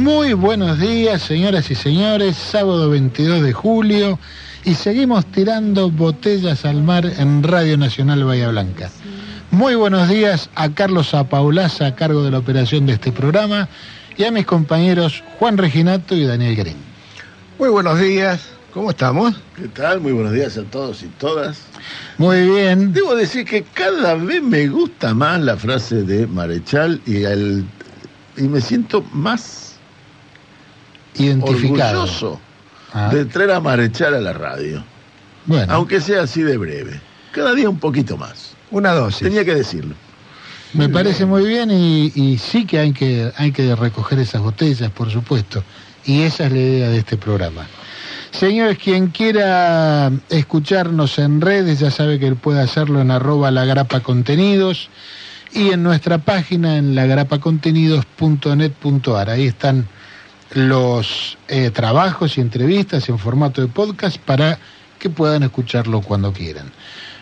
Muy buenos días, señoras y señores. Sábado 22 de julio y seguimos tirando botellas al mar en Radio Nacional Bahía Blanca. Muy buenos días a Carlos Apaulaza a cargo de la operación de este programa y a mis compañeros Juan Reginato y Daniel Green. Muy buenos días, ¿cómo estamos? ¿Qué tal? Muy buenos días a todos y todas. Muy bien. Debo decir que cada vez me gusta más la frase de Marechal y, el, y me siento más identificado. orgulloso ah. de traer a Marechal a la radio. Bueno. Aunque sea así de breve. Cada día un poquito más. Una dosis. Tenía que decirlo. Me parece muy bien y, y, sí que hay, que hay que recoger esas botellas, por supuesto. Y esa es la idea de este programa. Señores, quien quiera escucharnos en redes ya sabe que puede hacerlo en arroba la grapa contenidos y en nuestra página en lagrapacontenidos.net.ar. Ahí están los eh, trabajos y entrevistas en formato de podcast para que puedan escucharlo cuando quieran.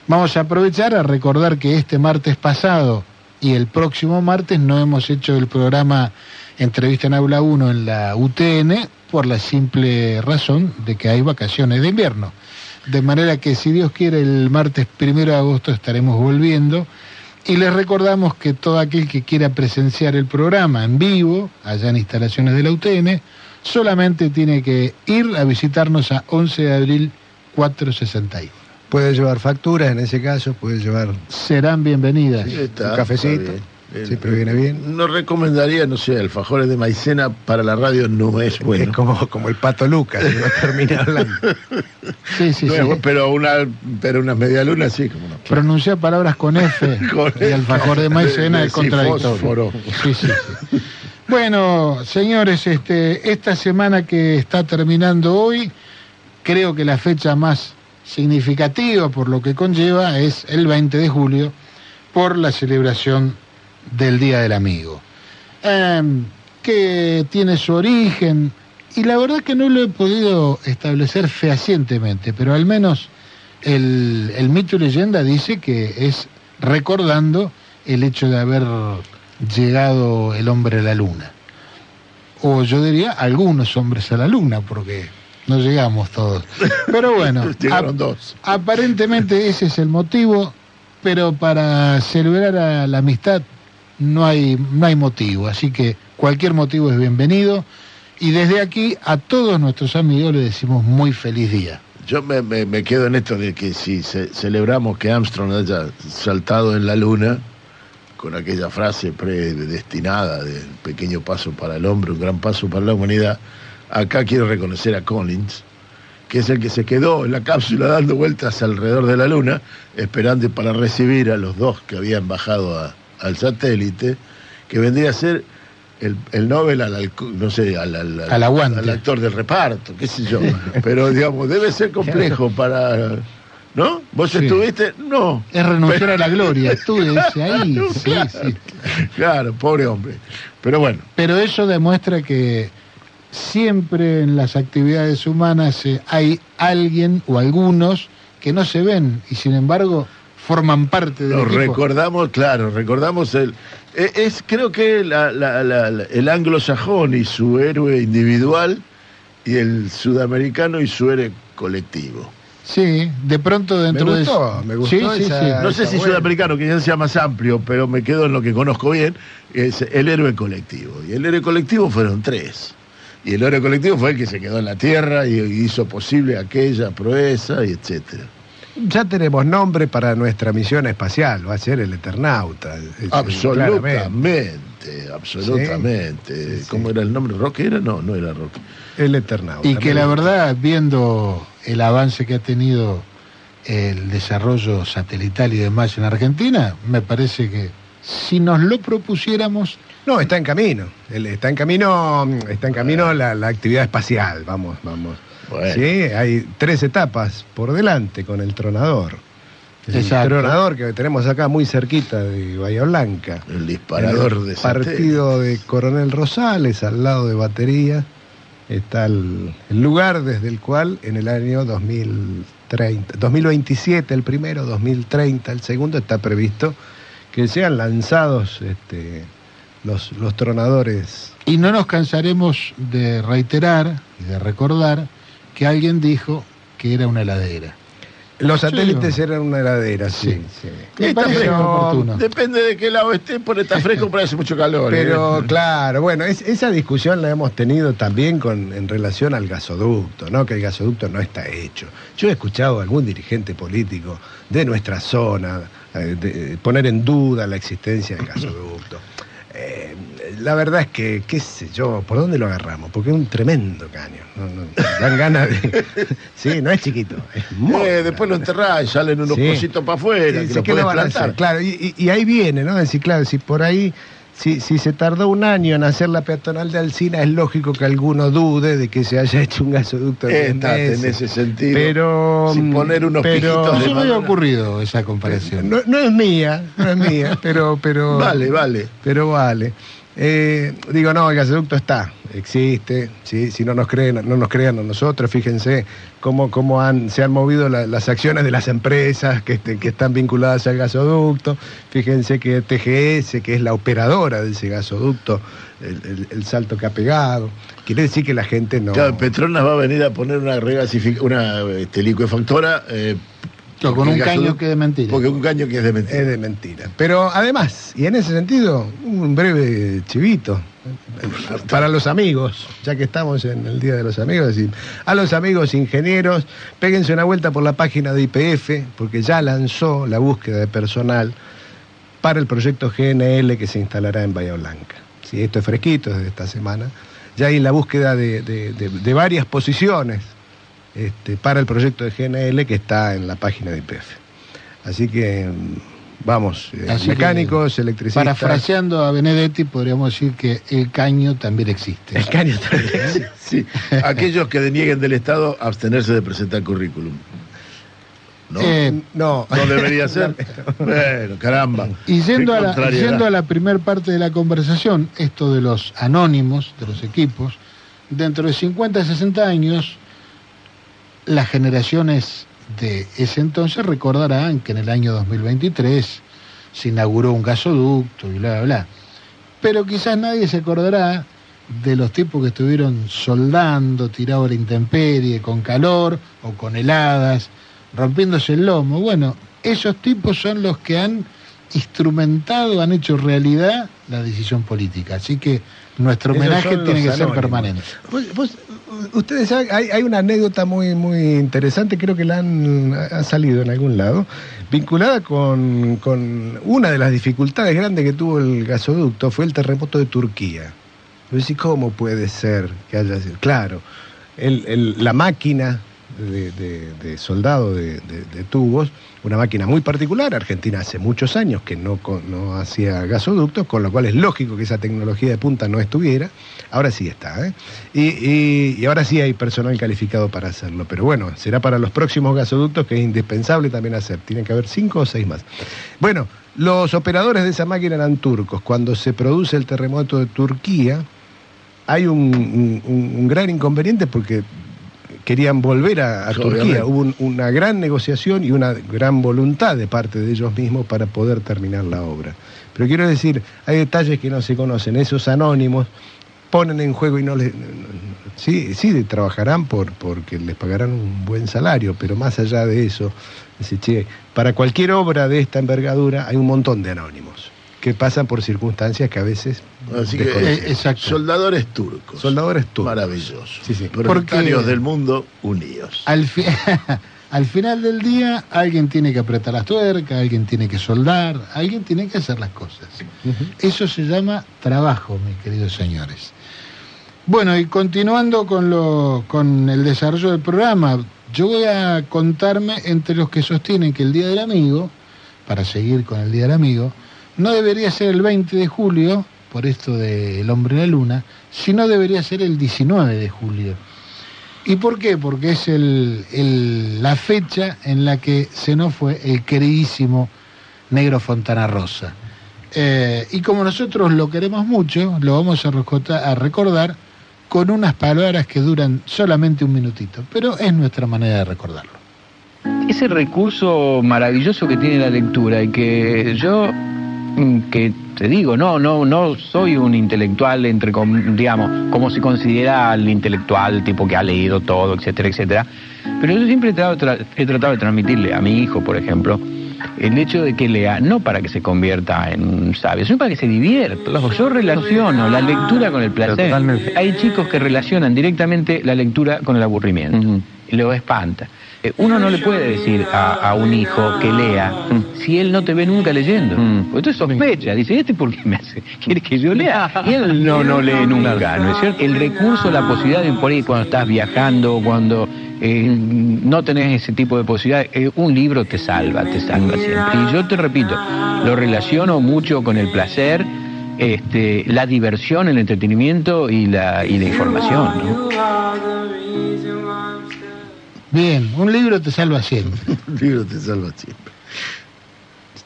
Vamos a aprovechar a recordar que este martes pasado y el próximo martes no hemos hecho el programa Entrevista en Aula 1 en la UTN por la simple razón de que hay vacaciones de invierno. De manera que si Dios quiere el martes primero de agosto estaremos volviendo y les recordamos que todo aquel que quiera presenciar el programa en vivo, allá en instalaciones de la UTN, solamente tiene que ir a visitarnos a 11 de abril 461. Puede llevar facturas en ese caso, puede llevar... Serán bienvenidas. un cafecito. Siempre viene bien. No recomendaría, no sé, alfajores de maicena para la radio no es bueno. Es como, como el pato Lucas, que va a terminar hablando. Sí, sí, sí. Pero una, pero una media luna sí, como no. Pronunciar palabras con F y alfajor de maicena es contradictorio. Sí, sí, sí. Bueno, señores, este, esta semana que está terminando hoy, creo que la fecha más significativa por lo que conlleva es el 20 de julio por la celebración del Día del Amigo, em, que tiene su origen, y la verdad que no lo he podido establecer fehacientemente, pero al menos el, el mito y leyenda dice que es recordando el hecho de haber llegado el hombre a la luna. O yo diría algunos hombres a la luna, porque no llegamos todos. Pero bueno, dos. aparentemente ese es el motivo, pero para celebrar a la amistad no hay, no hay motivo, así que cualquier motivo es bienvenido y desde aquí a todos nuestros amigos les decimos muy feliz día. Yo me, me, quedo en esto de que si celebramos que Armstrong haya saltado en la luna, con aquella frase predestinada de pequeño paso para el hombre, un gran paso para la humanidad, acá quiero reconocer a Collins, que es el que se quedó en la cápsula dando vueltas alrededor de la luna, esperando para recibir a los dos que habían bajado a, al satélite, que vendría a ser el, el Nobel al, no sé, al, al, al, actor del reparto, qué sé yo. Pero, digamos, debe ser complejo para... ¿No? ¿Vos estuviste? No. Es renunciar a la gloria. Estuve ahí. Sí, sí. Claro, pobre hombre. Pero bueno. Pero eso demuestra que siempre en las actividades humanas eh, hay alguien o algunos que no se ven y sin embargo forman parte de Lo recordamos, claro, recordamos el... E, es, creo que el anglosajón y su héroe individual y el sudamericano y su héroe colectivo. Sí, de pronto dentro me gustó, de... Me gustó, sí, sí, sí. No sé si sudamericano, que ya sea más amplio, pero me quedo en lo que conozco bien, es el héroe colectivo. Y el héroe colectivo fueron tres. Y el héroe colectivo fue el que se quedó en la tierra y hizo posible aquella proeza y etcétera ya tenemos nombre para nuestra misión espacial, va a ser el Eternauta. Absolutamente, absolutamente. ¿Cómo era el nombre? ¿Roque era? No, no era Roque. El Eternauta. Y que la verdad, viendo el avance que ha tenido el desarrollo satelital y demás en Argentina, me parece que si nos lo propusiéramos... No, está en camino. Está en camino, está en camino la, la actividad espacial, vamos, vamos. Sí, hay tres etapas por delante con el tronador. El tronador que tenemos acá muy cerquita de Bahía Blanca. El disparador de Partido de Coronel Rosales, al lado de Batería. Está el, lugar desde el cual en el año 2030, 2027 el primero, 2030 el segundo, está previsto que sean lanzados este, los, los tronadores. Y no nos cansaremos de reiterar y de recordar que alguien dijo que era una heladera. Los satélites eran una heladera, sí. sí. Depende de qué lado esté, por está fresco, pero hace mucho calor. Pero ¿eh? claro, bueno, esa discusión la hemos tenido también con, en relación al gasoducto, ¿no? Que el gasoducto no está hecho. Yo he escuchado a algún dirigente político de nuestra zona eh, poner en duda la existencia del gasoducto. Eh, la verdad es que, qué sé yo, ¿por dónde lo agarramos? Porque es un tremendo caño. dan ganas de. sí, no es chiquito. Eh, después lo enterrás y salen unos cositos para afuera. que lo plantar. Claro, y, y, ahí viene, ¿no? Es decir, claro, si por ahí si, si se tardó un año en hacer la peatonal de Alcina, es lógico que alguno dude de que se haya hecho un gasoducto de en ese sentido. Pero, Sin poner unos pero, No me había ocurrido esa comparación. No, no, es mía, no es mía, pero, pero. Vale, vale. Pero vale. Eh, digo, no, el gasoducto está, existe, ¿sí? si no nos creen, no nos crean a nosotros, fíjense cómo, cómo se han movido las acciones de las empresas que, este, que, están vinculadas al gasoducto, fíjense que TGS, que es la operadora de ese gasoducto, el, salto que ha pegado, quiere decir que la gente no... Claro, Petronas va a venir a poner una, una este, liquefactora... Eh, con un caño que es de mentira. Porque un caño que es de mentira. Es de mentira. Pero además, y en ese sentido, un breve chivito para los amigos, ya que estamos en el Día de los Amigos, a los amigos ingenieros, péguense una vuelta por la página de IPF, porque ya lanzó la búsqueda de personal para el proyecto GNL que se instalará en Bahía Blanca. Si esto es fresquito desde esta semana. Ya hay la búsqueda de varias posiciones este, para el proyecto de GNL que está en la página de IPF. Así que vamos, eh, mecánicos, electricistas. Parafraseando a Benedetti, podríamos decir que el caño también existe. El caño también existe. sí. Aquellos que denieguen del Estado, abstenerse de presentar currículum. ¿No? Eh, no. no. debería ser. bueno, caramba. Y yendo a, la, yendo a la primera parte de la conversación, esto de los anónimos, de los equipos, dentro de 50, 60 años, las generaciones de ese entonces recordarán que en el año 2023 se inauguró un gasoducto y bla, bla, bla. Pero quizás nadie se acordará de los tipos que estuvieron soldando, tirados a la intemperie, con calor o con heladas, rompiéndose el lomo. Bueno, esos tipos son los que han instrumentado, han hecho realidad la decisión política. Así que nuestro homenaje tiene que ser permanente. ustedes saben, hay, una anécdota muy, muy interesante, creo que la han ha salido en algún lado, vinculada con, con, una de las dificultades grandes que tuvo el gasoducto, fue el terremoto de Turquía. ¿cómo puede ser que haya sido? Claro, la máquina de, soldado de, tubos, una máquina muy particular. Argentina hace muchos años que no, no hacía gasoductos, con lo cual es lógico que esa tecnología de punta no estuviera. Ahora sí está, ¿eh? y, ahora sí hay personal calificado para hacerlo. Pero bueno, será para los próximos gasoductos que es indispensable también hacer. Tienen que haber cinco o seis más. Bueno, los operadores de esa máquina eran turcos. Cuando se produce el terremoto de Turquía, hay un gran inconveniente porque querían volver a, Turquía. Hubo una gran negociación y una gran voluntad de parte de ellos mismos para poder terminar la obra. Pero quiero decir, hay detalles que no se conocen. Esos anónimos ponen en juego y no les... Sí, sí trabajarán por, porque les pagarán un buen salario, pero más allá de eso, para cualquier obra de esta envergadura hay un montón de anónimos que pasan por circunstancias que a veces Así que, eh, soldadores turcos. Soldadores turcos. Maravillosos. Sí, sí. del mundo unidos. Al, al final del día, alguien tiene que apretar las tuercas, alguien tiene que soldar, alguien tiene que hacer las cosas. Eso se llama trabajo, mis queridos señores. Bueno, y continuando con, lo, con el desarrollo del programa, yo voy a contarme entre los que sostienen que el Día del Amigo, para seguir con el Día del Amigo, no debería ser el 20 de julio, por esto del hombre en la luna, sino debería ser el 19 de julio. ¿Y por qué? Porque es el, la fecha en la que se nos fue el queridísimo Negro Fontana Rosa. Eh, y como nosotros lo queremos mucho, lo vamos a, a recordar con unas palabras que duran solamente un minutito, pero es nuestra manera de recordarlo. Ese recurso maravilloso que tiene la lectura y que yo que te digo, no, no, no soy un intelectual entre digamos, como se considera el intelectual, tipo que ha leído todo, etcétera, etcétera. Pero yo siempre he tratado, he tratado de transmitirle a mi hijo, por ejemplo, el hecho de que lea, no para que se convierta en un sabio, sino para que se divierta. Yo relaciono la lectura con el placer. Hay chicos que relacionan directamente la lectura con el aburrimiento. Y lo espanta. Eh, uno no le puede decir a, un hijo que lea si él no te ve nunca leyendo. Entonces sospecha, dice, ¿este por qué me hace? ¿Quiere que yo lea? Y él no, no lee nunca, ¿no es cierto? El recurso, la posibilidad de por ahí cuando estás viajando, cuando eh, no tenés ese tipo de posibilidades, eh, un libro te salva, te salva siempre. Y yo te repito, lo relaciono mucho con el placer, este, la diversión, el entretenimiento y la, y la información. Bien, un libro te salva siempre. un libro te salva siempre.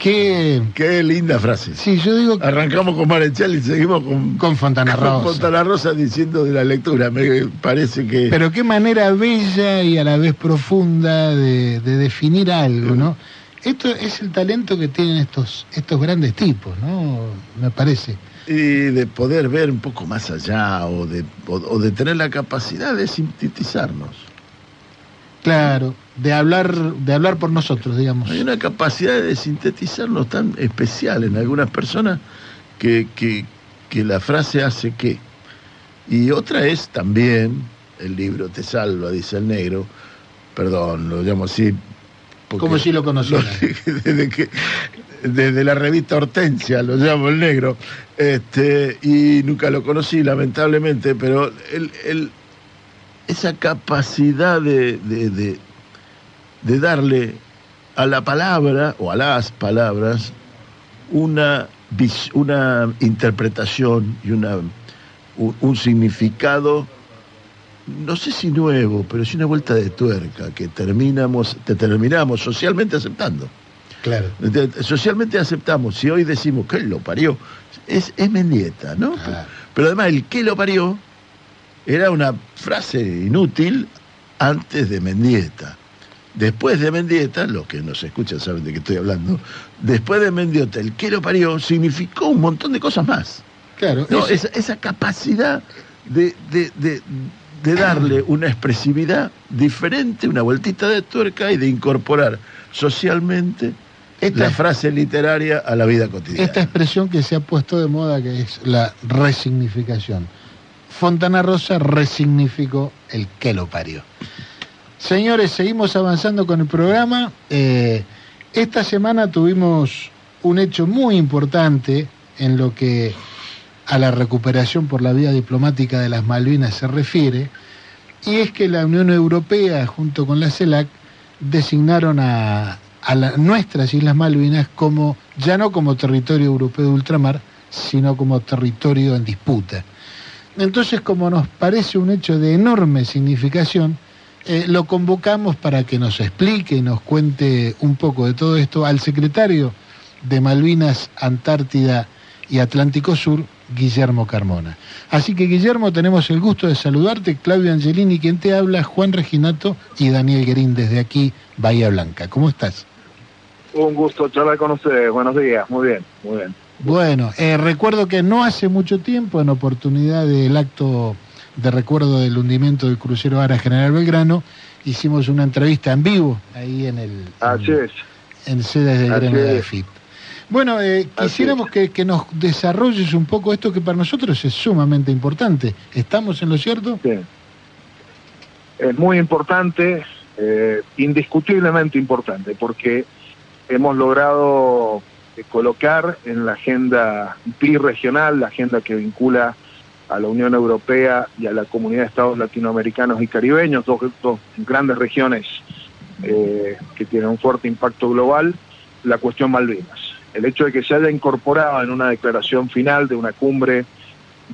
Qué... Qué linda frase. Sí, yo digo... Arrancamos con Marechal y seguimos con... Con Fontana Rosa. Con Fontana Rosa diciendo de la lectura. Me parece que... Pero qué manera bella y a la vez profunda de, definir algo, ¿no? Esto es el talento que tienen estos, estos grandes tipos, ¿no? Me parece. Y de poder ver un poco más allá o de, o de tener la capacidad de sintetizarnos. Claro, de hablar, de hablar por nosotros, digamos. Hay una capacidad de sintetizarnos tan especial en algunas personas que, que, la frase hace que. Y otra es también, el libro te salva, dice el negro, perdón, lo llamo así. Como si lo conociera. Desde, que, desde la revista Hortensia lo llamo el negro, este, y nunca lo conocí, lamentablemente, pero el, el esa capacidad de, de, darle a la palabra o a las palabras una, una interpretación y una, un, significado, no sé si nuevo, pero sí una vuelta de tuerca que terminamos, te terminamos socialmente aceptando. Claro. Socialmente aceptamos, si hoy decimos que lo parió, es, es Mendieta, ¿no? Pero además el que lo parió era una frase inútil antes de Mendieta. Después de Mendieta, los que nos escuchan saben de qué estoy hablando, después de Mendieta, el que lo parió significó un montón de cosas más. Claro. esa, capacidad de, darle una expresividad diferente, una vueltita de tuerca y de incorporar socialmente esta frase literaria a la vida cotidiana. Esta expresión que se ha puesto de moda, que es la resignificación. Fontana Rosa resignificó el que lo parió. Señores, seguimos avanzando con el programa. Eh, esta semana tuvimos un hecho muy importante en lo que a la recuperación por la vía diplomática de las Malvinas se refiere, y es que la Unión Europea, junto con la CELAC, designaron a, nuestras Islas Malvinas como, ya no como territorio europeo de ultramar, sino como territorio en disputa. Entonces, como nos parece un hecho de enorme significación, eh, lo convocamos para que nos explique y nos cuente un poco de todo esto al secretario de Malvinas, Antártida y Atlántico Sur, Guillermo Carmona. Así que Guillermo, tenemos el gusto de saludarte, Claudio Angelini, quien te habla, Juan Reginato y Daniel Guerín desde aquí, Bahía Blanca. ¿Cómo estás? Un gusto charlar con ustedes, buenos días, muy bien, muy bien. Bueno, eh, recuerdo que no hace mucho tiempo, en oportunidad del acto de recuerdo del hundimiento del crucero Ara General Belgrano, hicimos una entrevista en vivo ahí en el en, sedes del gremio de FIP. Bueno, eh, quisiéramos que, nos desarrolles un poco esto que para nosotros es sumamente importante. ¿Estamos en lo cierto? Sí. Es muy importante, eh, indiscutiblemente importante, porque hemos logrado colocar en la agenda regional, la agenda que vincula a la Unión Europea y a la comunidad de estados latinoamericanos y caribeños, dos, grandes regiones eh, que tienen un fuerte impacto global, la cuestión Malvinas. El hecho de que se haya incorporado en una declaración final de una cumbre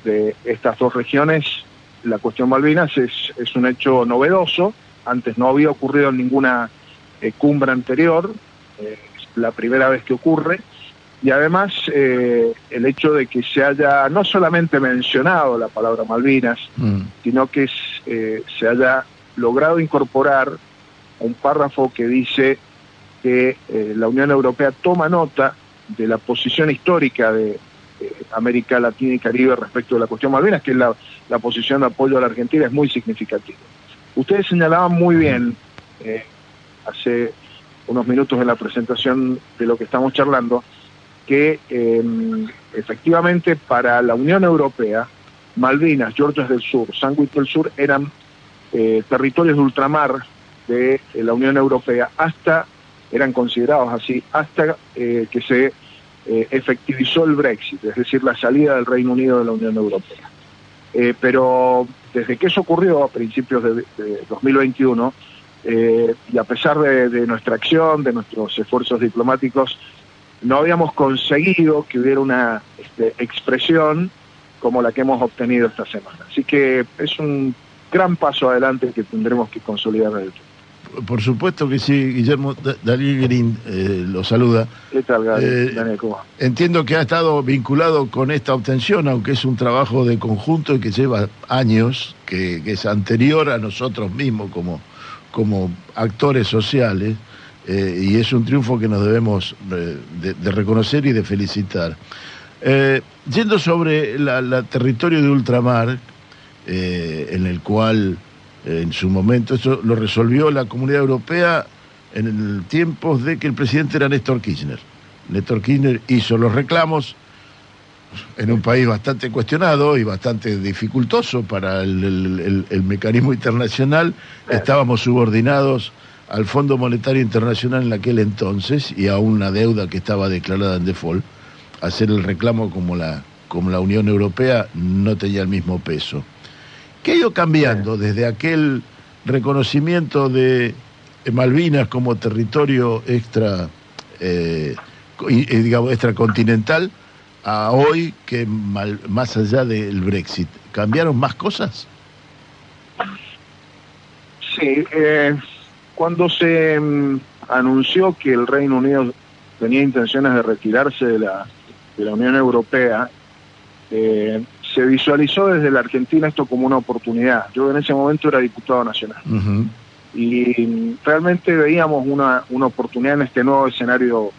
de estas dos regiones la cuestión Malvinas es, es un hecho novedoso, antes no había ocurrido en ninguna eh, cumbre anterior, es la primera vez que ocurre, y además el hecho de que se haya no solamente mencionado la palabra Malvinas, mm. sino que se haya logrado incorporar un párrafo que dice que la Unión Europea toma nota de la posición histórica de, América Latina y Caribe respecto de la cuestión Malvinas, que es la, posición de apoyo a la Argentina, es muy significativa. Ustedes señalaban muy bien eh, hace unos minutos en la presentación de lo que estamos charlando, que em, efectivamente para la Unión Europea, Malvinas, Georgias del Sur, Sandwich del Sur eran eh, territorios de ultramar de la Unión Europea hasta, eran considerados así, hasta eh, que se eh, efectivizó el Brexit, es decir, la salida del Reino Unido de la Unión Europea. Eh, pero desde que eso ocurrió a principios de, 2021, eh, y a pesar de, nuestra acción, de nuestros esfuerzos diplomáticos, no habíamos conseguido que hubiera una este, expresión como la que hemos obtenido esta semana. Así que es un gran paso adelante que tendremos que consolidar en el tiempo. Por supuesto que sí, Guillermo Daniel Green eh, lo saluda. ¿Qué tal, eh, Entiendo que ha estado vinculado con esta obtención, aunque es un trabajo de conjunto y que lleva años, que, es anterior a nosotros mismos como, como actores sociales, eh, y es un triunfo que nos debemos de, reconocer y de felicitar. yendo sobre el territorio de ultramar, en el cual en su momento. Eso lo resolvió la Comunidad Europea en el tiempo de que el presidente era Néstor Kirchner. Néstor Kirchner hizo los reclamos en un país bastante cuestionado y bastante dificultoso para el, mecanismo internacional. Estábamos subordinados al Fondo Monetario Internacional en aquel entonces y a una deuda que estaba declarada en default. Hacer el reclamo como la, como la Unión Europea no tenía el mismo peso. ¿Qué ha ido cambiando desde aquel reconocimiento de Malvinas como territorio extra, eh, digamos, extracontinental a hoy que más allá del Brexit? ¿Cambiaron más cosas? Sí, eh, cuando se mm, anunció que el Reino Unido tenía intenciones de retirarse de la, de la Unión Europea, eh, se visualizó desde la Argentina esto como una oportunidad. Yo en ese momento era diputado nacional. Y realmente veíamos una, una oportunidad en este nuevo escenario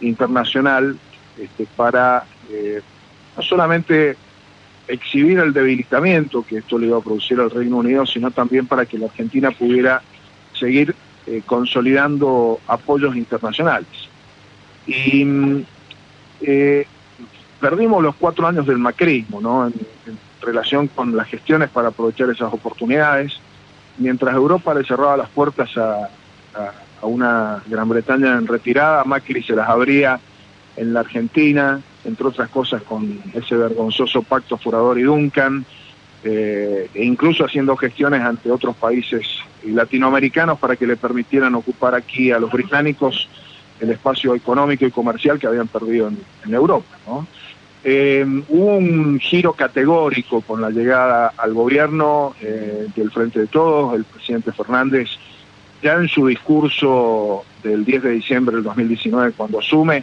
internacional este, para eh, no solamente exhibir el debilitamiento que esto le iba a producir al Reino Unido, sino también para que la Argentina pudiera seguir eh, consolidando apoyos internacionales. Y eh, perdimos los cuatro años del macrismo, ¿no? En, relación con las gestiones para aprovechar esas oportunidades, mientras Europa le cerraba las puertas a, una Gran Bretaña en retirada, Macri se las abría en la Argentina, entre otras cosas con ese vergonzoso pacto Furador y Duncan, eh, e incluso haciendo gestiones ante otros países latinoamericanos para que le permitieran ocupar aquí a los británicos el espacio económico y comercial que habían perdido en, Europa. ¿no? Eh, hubo un giro categórico con la llegada al gobierno eh, del Frente de Todos, el presidente Fernández, ya en su discurso del 10 de diciembre del 2019, cuando asume,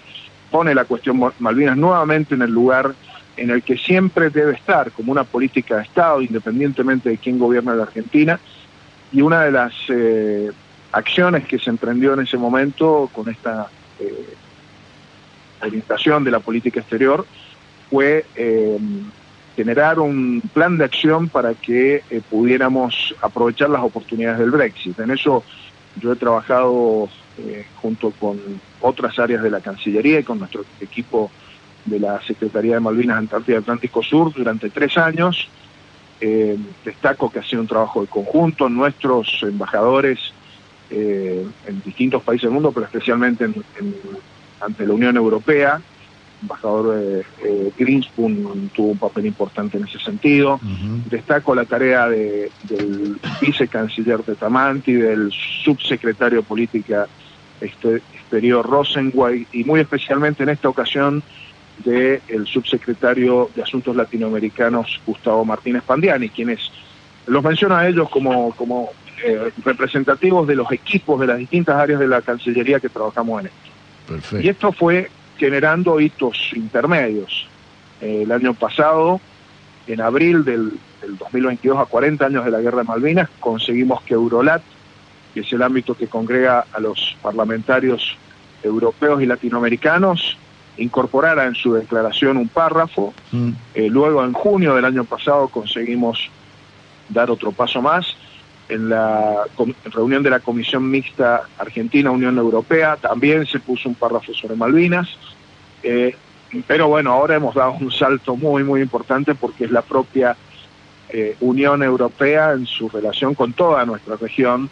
pone la cuestión Malvinas nuevamente en el lugar en el que siempre debe estar, como una política de Estado, independientemente de quién gobierna la Argentina, y una de las eh, acciones que se emprendió en ese momento con esta eh, orientación de la política exterior fue eh, generar un plan de acción para que pudiéramos aprovechar las oportunidades del Brexit. En eso yo he trabajado junto con otras áreas de la Cancillería y con nuestro equipo de la Secretaría de Malvinas, Antártida y Atlántico Sur durante tres años. Destaco que ha sido un trabajo de conjunto, nuestros embajadores en distintos países del mundo, pero especialmente ante la Unión Europea, embajador eh, eh, Greenspoon tuvo un papel importante en ese sentido. Destaco la tarea del vicecanciller Tamanti, del subsecretario de Política Exterior Rosengway y muy especialmente en esta ocasión del subsecretario de Asuntos Latinoamericanos Gustavo Martínez Pandiani, quienes los menciono a ellos como, como eh, representativos de los equipos de las distintas áreas de la Cancillería que trabajamos en esto. Y esto fue generando hitos intermedios. Eh, el año pasado, en abril del, 2022, a 40 años de la Guerra de Malvinas, conseguimos que Eurolat, que es el ámbito que congrega a los parlamentarios europeos y latinoamericanos, incorporara en su declaración un párrafo. Mm. Eh, luego, en junio del año pasado, conseguimos dar otro paso más. En la reunión de la Comisión Mixta Argentina-Unión Europea también se puso un párrafo sobre Malvinas. Eh, pero bueno, ahora hemos dado un salto muy, muy importante porque es la propia eh, Unión Europea en su relación con toda nuestra región,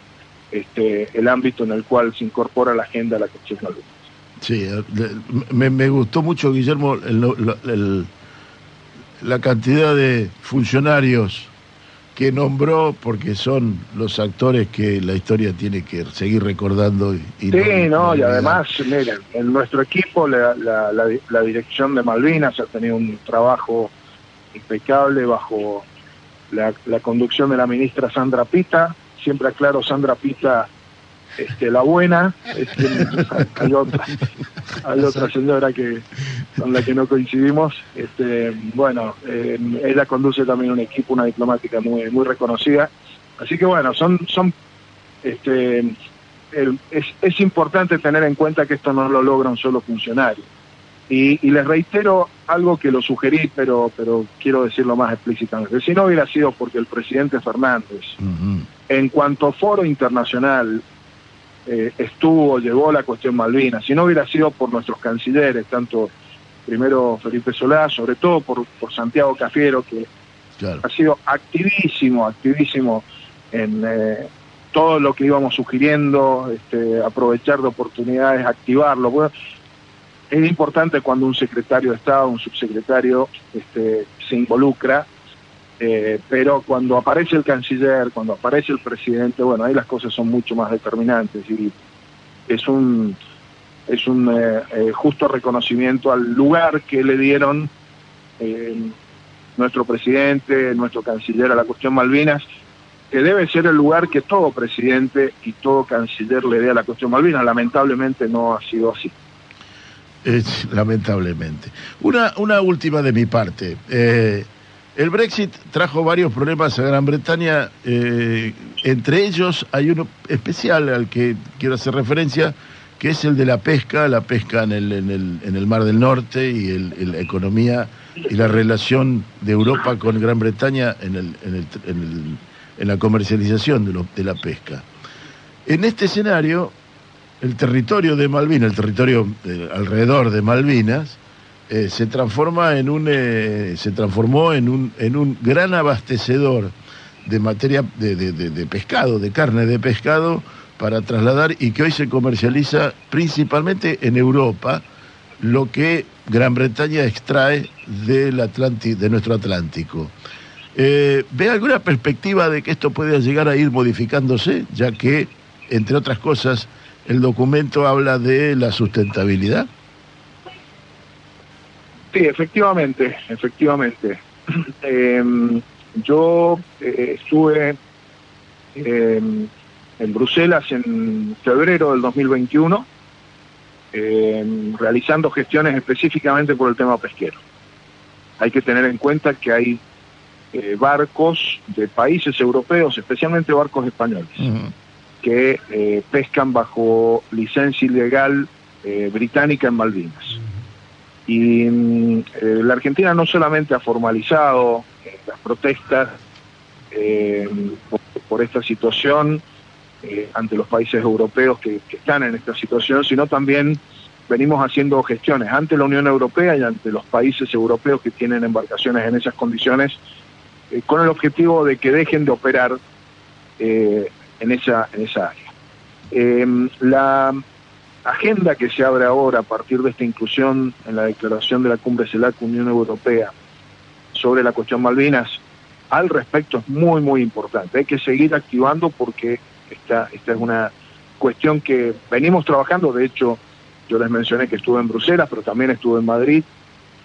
este, el ámbito en el cual se incorpora la agenda de la cuestión Malvinas. Sí, eh, me, gustó mucho, Guillermo, la cantidad de funcionarios que nombró porque son los actores que la historia tiene que seguir recordando. Y, sí, no, y además, miren, en nuestro equipo la, la, dirección de Malvinas ha tenido un trabajo impecable bajo la, conducción de la ministra Sandra Pita. Siempre aclaro, Sandra Pita este, la buena, este, hay, otra, hay otra señora que con la que no coincidimos. Este, bueno, eh, ella conduce también un equipo, una diplomática muy, muy reconocida. Así que bueno, son, son este, es, es importante tener en cuenta que esto no lo logra un solo funcionario. Y, les reitero algo que lo sugerí, pero, pero quiero decirlo más explícitamente. Si no hubiera sido porque el presidente Fernández, en cuanto foro internacional, eh, estuvo, llevó la cuestión Malvinas. Si no hubiera sido por nuestros cancilleres, tanto primero Felipe Solá, sobre todo por, por Santiago Cafiero, que ha sido activísimo, activísimo en eh, todo lo que íbamos sugiriendo, este, aprovechar de oportunidades, activarlo. Bueno, es importante cuando un secretario de Estado, un subsecretario, este, se involucra eh, pero cuando aparece el canciller, cuando aparece el presidente, bueno, ahí las cosas son mucho más determinantes y es un es un eh, eh, justo reconocimiento al lugar que le dieron nuestro presidente, nuestro canciller a la cuestión Malvinas, que debe ser el lugar que todo presidente y todo canciller le dé a la cuestión Malvinas. Lamentablemente no ha sido así. lamentablemente. Una, una última de mi parte. El Brexit trajo varios problemas a Gran Bretaña, eh, entre ellos hay uno especial al que quiero hacer referencia, que es el de la pesca, la pesca en el, en el, en el Mar del Norte y el, la economía y la relación de Europa con Gran Bretaña en, el, en, en la comercialización de, de la pesca. En este escenario, el territorio de Malvinas, el territorio eh, alrededor de Malvinas, eh, se transforma en un eh, se transformó en un en un gran abastecedor de materia de, de, pescado, de carne de pescado para trasladar y que hoy se comercializa principalmente en Europa, lo que Gran Bretaña extrae del de nuestro Atlántico. Eh, ¿Ve alguna perspectiva de que esto pueda llegar a ir modificándose, ya que, entre otras cosas, el documento habla de la sustentabilidad? Sí, efectivamente, efectivamente. Em, yo eh, estuve em, en Bruselas en febrero del 2021 em, realizando gestiones específicamente por el tema pesquero. Hay que tener en cuenta que hay eh, barcos de países europeos, especialmente barcos españoles, que eh, pescan bajo licencia ilegal británica en Malvinas. Y eh, la Argentina no solamente ha formalizado eh, las protestas eh, por, esta situación ante los países europeos que, están en esta situación, sino también venimos haciendo gestiones ante la Unión Europea y ante los países europeos que tienen embarcaciones en esas condiciones, con el objetivo de que dejen de operar en, esa, en esa área. la agenda que se abre ahora a partir de esta inclusión en la declaración de la cumbre CELAC Unión Europea sobre la cuestión Malvinas al respecto es muy, muy importante. Hay que seguir activando porque esta, esta es una cuestión que venimos trabajando. De hecho, yo les mencioné que estuve en Bruselas, pero también estuve en Madrid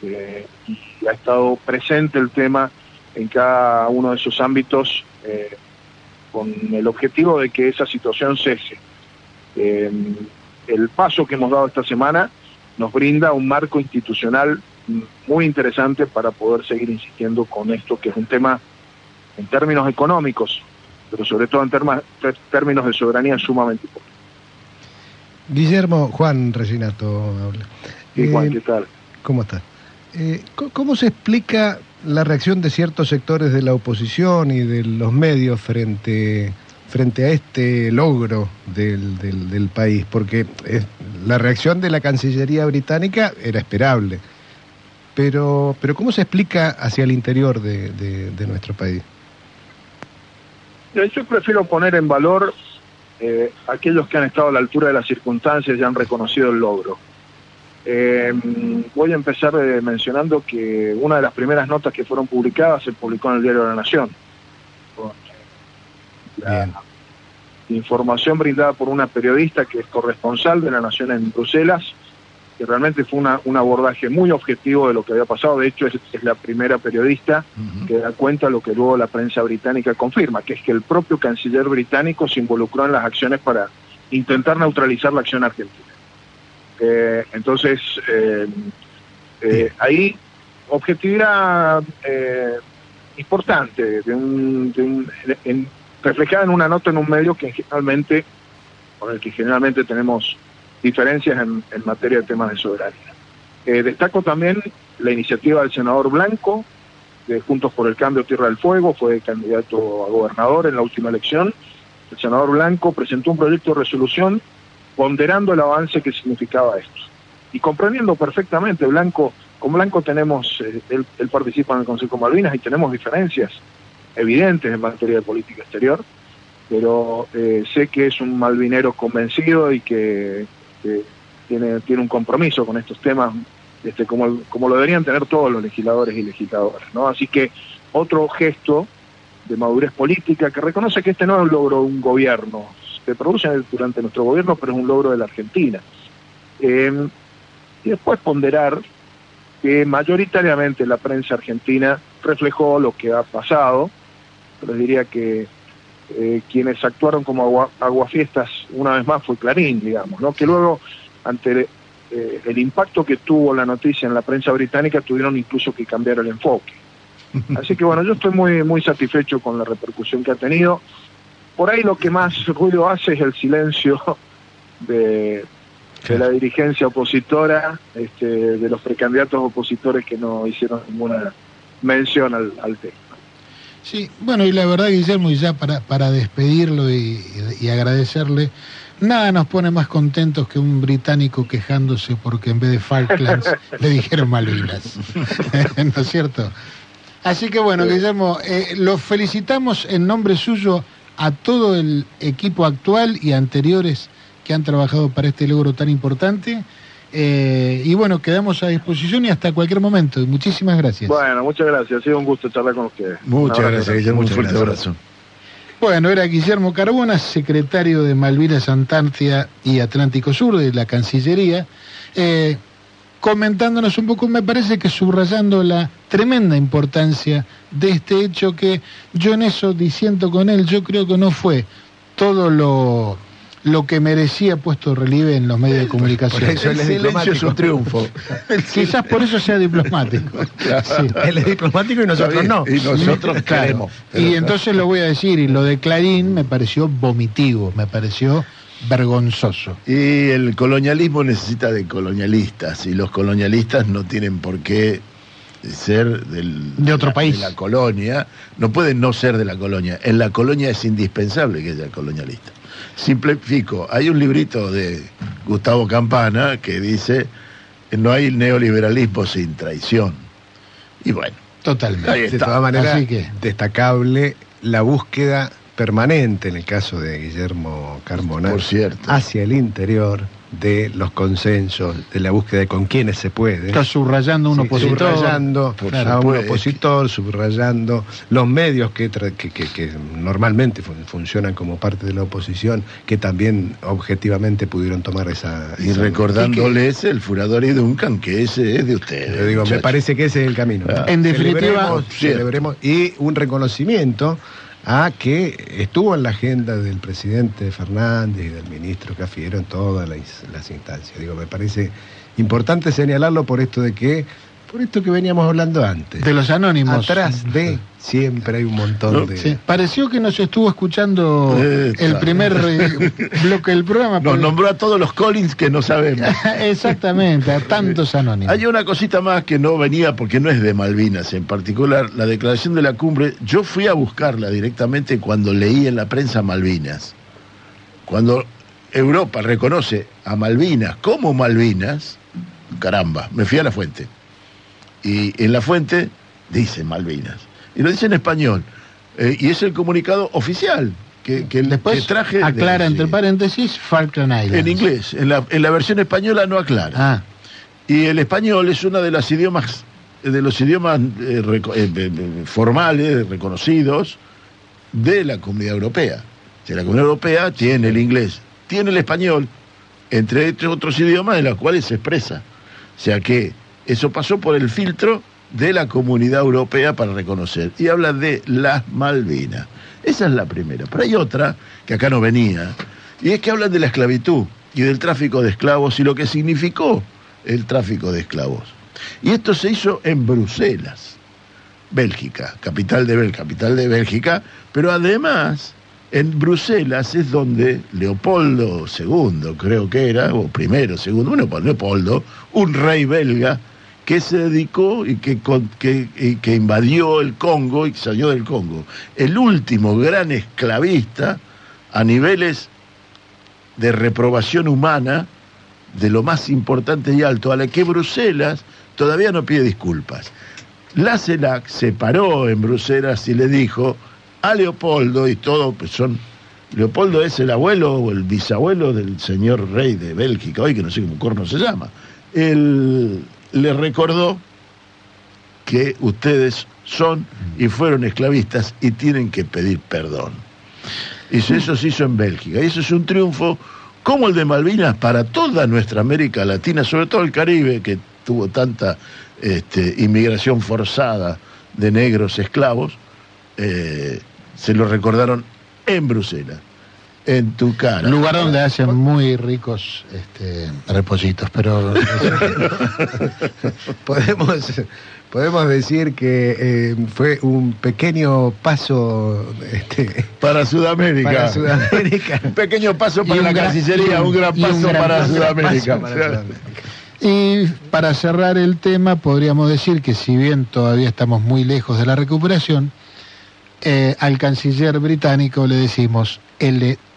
eh, y ha estado presente el tema en cada uno de esos ámbitos eh, con el objetivo de que esa situación cese. Eh, el paso que hemos dado esta semana nos brinda un marco institucional muy interesante para poder seguir insistiendo con esto, que es un tema en términos económicos, pero sobre todo en términos de soberanía sumamente importante. Guillermo, Juan Reginato habla. Juan, eh, ¿qué tal? ¿Cómo estás? Eh, ¿Cómo se explica la reacción de ciertos sectores de la oposición y de los medios frente, frente a este logro del, del, país? Porque la reacción de la Cancillería británica era esperable. Pero, pero ¿cómo se explica hacia el interior de, de, nuestro país? Yo prefiero poner en valor eh, aquellos que han estado a la altura de las circunstancias y han reconocido el logro. Eh, voy a empezar eh, mencionando que una de las primeras notas que fueron publicadas se publicó en el diario de la Nación. La información brindada por una periodista que es corresponsal de la Nación en Bruselas, que realmente fue un abordaje muy objetivo de lo que había pasado. De hecho, es, la primera periodista que da cuenta de lo que luego la prensa británica confirma, que es que el propio canciller británico se involucró en las acciones para intentar neutralizar la acción argentina. Eh, entonces, eh, eh, ahí objetividad importante, de reflejada en una nota en un medio que generalmente, con el que generalmente tenemos diferencias en, materia de temas de soberanía. destaco también la iniciativa del senador Blanco, de Juntos por el Cambio Tierra del Fuego, fue candidato a gobernador en la última elección. El senador Blanco presentó un proyecto de resolución ponderando el avance que significaba esto. Y comprendiendo perfectamente, Blanco, con Blanco tenemos, eh, él, participa en el Consejo Malvinas y tenemos diferencias evidentes en materia de política exterior, pero eh, sé que es un malvinero convencido y que, tiene, tiene un compromiso con estos temas, este, como, como lo deberían tener todos los legisladores y legisladoras. ¿no? Así que otro gesto de madurez política que reconoce que este no es un logro de un gobierno, se produce durante nuestro gobierno, pero es un logro de la Argentina. Eh, y después ponderar que mayoritariamente la prensa argentina reflejó lo que ha pasado. Les diría que eh, quienes actuaron como aguafiestas una vez más fue Clarín, digamos, ¿no? que luego ante eh, el impacto que tuvo la noticia en la prensa británica tuvieron incluso que cambiar el enfoque. Así que bueno, yo estoy muy, muy satisfecho con la repercusión que ha tenido por ahí lo que más ruido hace es el silencio de, la dirigencia opositora, este, de los precandidatos opositores que no hicieron ninguna mención al, tema. Sí, bueno, y la verdad, Guillermo, y ya para, para despedirlo y, agradecerle, nada nos pone más contentos que un británico quejándose porque en vez de Falklands le dijeron Malvinas. ¿No es cierto? Así que bueno, Guillermo, eh, lo felicitamos en nombre suyo a todo el equipo actual y anteriores que han trabajado para este logro tan importante. Eh, y bueno, quedamos a disposición y hasta cualquier momento. Muchísimas gracias. Bueno, muchas gracias. Ha sido un gusto charlar con ustedes. Muchas gracias, Guillermo. Un fuerte abrazo. Bueno, era Guillermo Carbona, secretario de Malvinas, Antártida y Atlántico Sur de la Cancillería. Eh, comentándonos un poco, me parece que subrayando la tremenda importancia de este hecho que yo en eso diciendo con él, yo creo que no fue todo lo, lo que merecía puesto relieve en los medios de comunicación. Por eso el silencio es un triunfo. Quizás por eso sea diplomático. Él es diplomático y nosotros no. Y nosotros queremos. Y entonces lo voy a decir, y lo de Clarín me pareció vomitivo, me pareció vergonzoso. Y el colonialismo necesita de colonialistas y los colonialistas no tienen por qué ser del, de otro país. De la colonia, no pueden no ser de la colonia. En la colonia es indispensable que haya colonialista. Simplifico, hay un librito de Gustavo Campana que dice, no hay neoliberalismo sin traición. Y bueno. Totalmente. De todas maneras, destacable la búsqueda permanente en el caso de Guillermo Carmona Por cierto. hacia el interior de los consensos, de la búsqueda de con quiénes se puede. Está subrayando un opositor. Subrayando a un opositor, subrayando los medios que, que, normalmente funcionan como parte de la oposición, que también objetivamente pudieron tomar esa... Y recordándoles el Furador y Duncan, que ese es de ustedes. Digo, me parece que ese es el camino. Ah. En definitiva... celebremos, y un reconocimiento a que estuvo en la agenda del presidente Fernández y del ministro Cafiero en todas las, instancias. Digo, me parece importante señalarlo por esto de que por esto que veníamos hablando antes. De los anónimos. Atrás de siempre hay un montón de. Pareció que nos estuvo escuchando el primer eh, bloque del programa. Nos nombró a todos los Collins que no sabemos. Exactamente, a tantos anónimos. Hay una cosita más que no venía porque no es de Malvinas en particular, la declaración de la cumbre. Yo fui a buscarla directamente cuando leí en la prensa Malvinas. Cuando Europa reconoce a Malvinas como Malvinas, caramba, me fui a la fuente y en la fuente dice Malvinas. Y lo dice en español. Eh, y es el comunicado oficial que, que, Después traje. Aclara entre paréntesis Falkland Islands. En inglés. En la, en la versión española no aclara. Ah. Y el español es uno de los idiomas de los idiomas eh, eh, formales, reconocidos, de la comunidad europea. Si la comunidad europea tiene el inglés, tiene el español, entre otros idiomas en los cuales se expresa. O sea que eso pasó por el filtro de la comunidad europea para reconocer. Y habla de las Malvinas. Esa es la primera. Pero hay otra que acá no venía, y es que hablan de la esclavitud y del tráfico de esclavos y lo que significó el tráfico de esclavos. Y esto se hizo en Bruselas, Bélgica, capital de, capital de Bélgica, pero además en Bruselas es donde Leopoldo II, creo que era, o primero, segundo, bueno, pues Leopoldo, un rey belga, que se dedicó y que, que, invadió el Congo y salió del Congo. El último gran esclavista a niveles de reprobación humana de lo más importante y alto, a la que Bruselas todavía no pide disculpas. La CELAC se paró en Bruselas y le dijo a Leopoldo, y todo, pues son, Leopoldo es el abuelo o el bisabuelo del señor rey de Bélgica, hoy que no sé cómo corno se llama. El, le recordó que ustedes son y fueron esclavistas y tienen que pedir perdón. Y eso se hizo en Bélgica. Y eso es un triunfo como el de Malvinas para toda nuestra América Latina, sobre todo el Caribe, que tuvo tanta este, inmigración forzada de negros esclavos, eh, se lo recordaron en Bruselas en tu cara. Lugar donde hacen muy ricos este, repositos, pero podemos podemos decir que eh, fue un pequeño paso este, para Sudamérica. Para Sudamérica. un pequeño paso para la Cancillería, un, gran paso para, Sudamérica. Y para cerrar el tema, podríamos decir que si bien todavía estamos muy lejos de la recuperación, eh, al canciller británico le decimos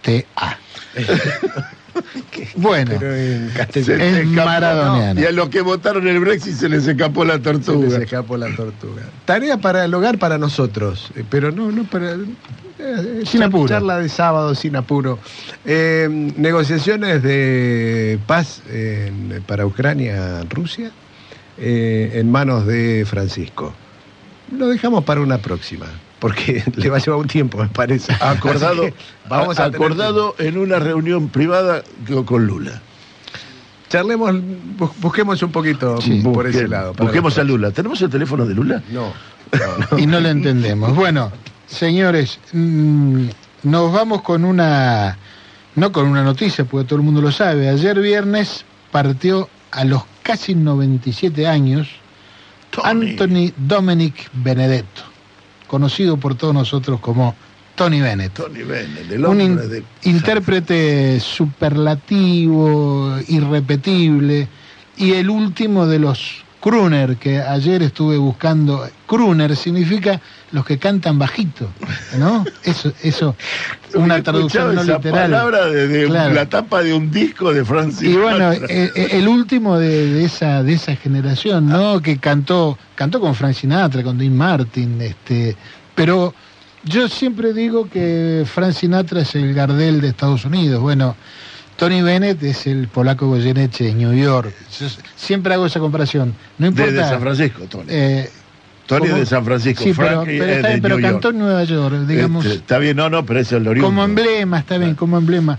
LTA. bueno, es maradoniano. Y a los que votaron el Brexit se les escapó la tortuga. Se les escapó la tortuga. Tarea para el hogar para nosotros, eh, pero no, no para. Eh, sin apuro. Charla de sábado sin apuro. negociaciones de paz para Ucrania, Rusia, en manos de Francisco. Lo dejamos para una próxima porque le va a llevar un tiempo, me parece. Acordado, vamos a acordado en una reunión privada con Lula. Charlemos, busquemos un poquito por ese lado. Busquemos a Lula. ¿Tenemos el teléfono de Lula? No. y no lo entendemos. Bueno, señores, mm, nos vamos con una, no con una noticia, porque todo el mundo lo sabe. Ayer viernes partió a los casi 97 años Anthony Dominic Benedetto conocido por todos nosotros como Tony Bennett. Tony Bennett, el hombre un de... intérprete superlativo, irrepetible, y el último de los crooner que ayer estuve buscando. Crooner significa los que cantan bajito, ¿no? Eso, eso, una traducción no literal. palabra de, la tapa de un disco de Francis. Y bueno, eh, eh, el, último de, esa de esa generación, ¿no? Que cantó cantó con Frank Sinatra, con Dean Martin, este, pero yo siempre digo que Frank Sinatra es el Gardel de Estados Unidos. Bueno, Tony Bennett es el polaco Goyeneche de New York. siempre hago esa comparación. No importa. De San Francisco, Tony. Eh, Tony de San Francisco, sí, pero, pero, cantó en Nueva York, digamos. Este, está bien, no, no, pero es el oriundo. Como emblema, está bien, como emblema.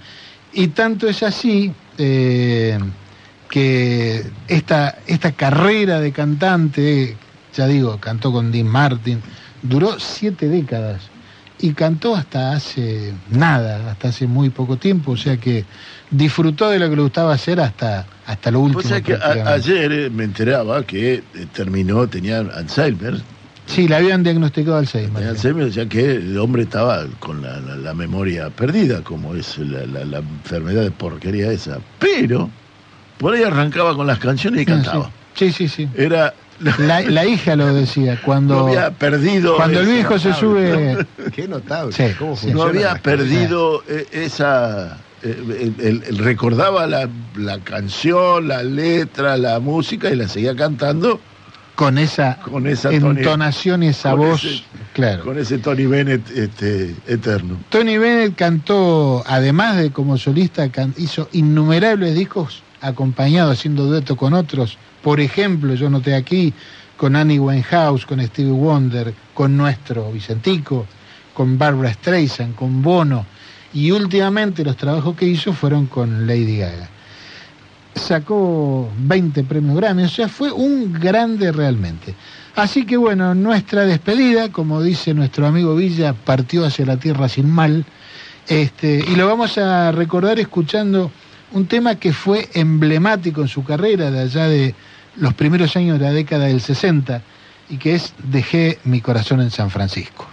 Y tanto es así eh, que esta, esta carrera de cantante, ya digo, cantó con Dean Martin, duró siete décadas y cantó hasta hace nada, hasta hace muy poco tiempo, o sea que disfrutó de lo que le gustaba hacer hasta, hasta lo último. O sea que ayer eh, me enteraba que eh, terminó, tenía Alzheimer. Sí, le habían diagnosticado Alzheimer. Alzheimer, ya que el hombre estaba con la, memoria perdida, como es la, enfermedad de porquería esa. Pero por ahí arrancaba con las canciones y cantaba. Sí, sí, sí. Era la, hija lo decía, cuando, no había perdido cuando el viejo se sube... Qué notable, No había perdido eh. Eh, recordaba la, canción, la letra, la música y la seguía cantando con esa, con esa entonación y esa voz, claro. Con ese Tony Bennett este, eterno. Tony Bennett cantó, además de como solista, hizo innumerables discos acompañado, haciendo dueto con otros. Por ejemplo, yo noté aquí con Annie Winehouse, con Stevie Wonder, con nuestro Vicentico, con Barbara Streisand, con Bono. Y últimamente los trabajos que hizo fueron con Lady Gaga. Sacó 20 premios Grammy, o sea, fue un grande realmente. Así que bueno, nuestra despedida, como dice nuestro amigo Villa, partió hacia la tierra sin mal. Este, y lo vamos a recordar escuchando un tema que fue emblemático en su carrera de allá de los primeros años de la década del 60 y que es Dejé mi corazón en San Francisco.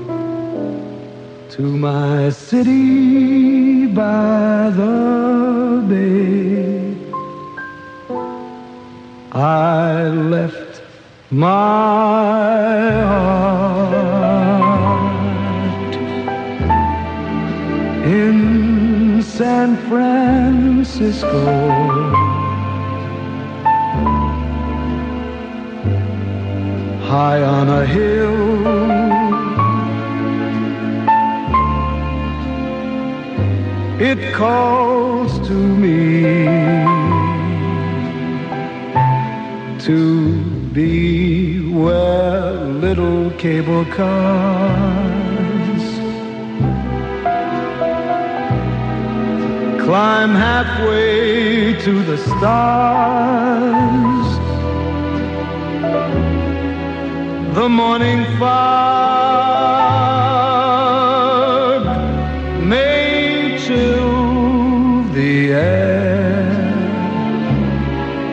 to my city by the bay. I left my heart in San Francisco. High on a hill, it calls to me to be where little cable cars climb halfway to the stars. The morning fog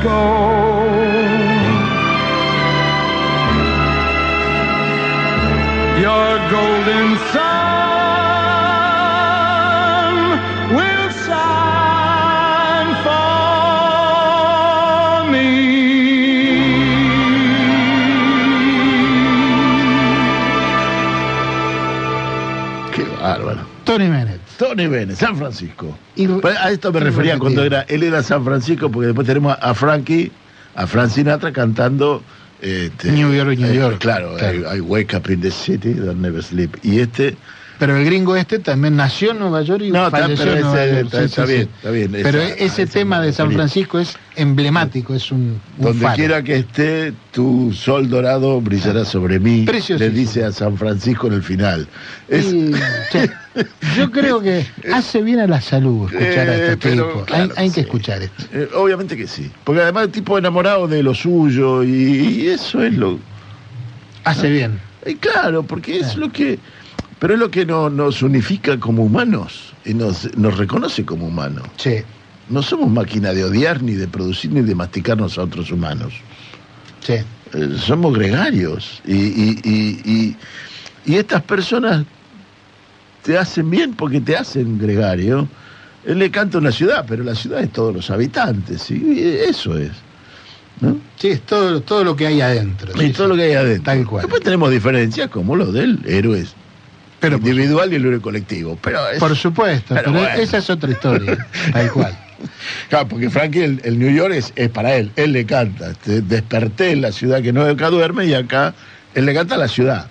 Tony Tony Bennett, San Francisco. A esto me refería cuando era, él era San Francisco, porque después tenemos a Frankie, a Frank Sinatra cantando este, New York, New eh, York. claro, Hay, Wake Up in the City, Don't Never Sleep. Y este Pero el gringo este también nació en Nueva York y No, está, falleció pero en Nueva ese- York. está- Sí, está sí, bien, está bien, Pero esa- ese esa tema de San. Francisco es emblemático, es un, un Donde faro. quiera que esté, tu sol dorado brillará sobre mí. Preciosísimo. Le dice a San Francisco en el final. Es, Y, che, yo creo que hace bien a la salud escuchar a Eh, este pero, tipo. claro, hay hay que sí. escuchar esto. Eh, obviamente que sí. Porque además el tipo enamorado de lo suyo y, y eso es lo... Hace bien. eh, claro, porque es lo que... Pero es lo que no- nos unifica como humanos y nos, nos reconoce como humanos. Sí. No somos máquina de odiar, ni de producir, ni de masticarnos a otros humanos. Sí. Eh, somos gregarios. Y, y- y- y- y estas personas te hacen bien porque te hacen gregario. Él le canta una ciudad, pero la ciudad es todos los habitantes. Y eso es. ¿no? Sí, es todo, todo lo que hay adentro. y sí, todo sí. lo que hay adentro. Tal cual. Después tenemos diferencias como lo del héroe Pero individual y el héroe colectivo. Pero es- por supuesto, Pero pero, bueno. esa es otra historia. tal cual. Claro, porque Frankie, el, el New York es, es para él, él le canta. Desperté en la ciudad que no acá duerme y acá él le canta a la ciudad.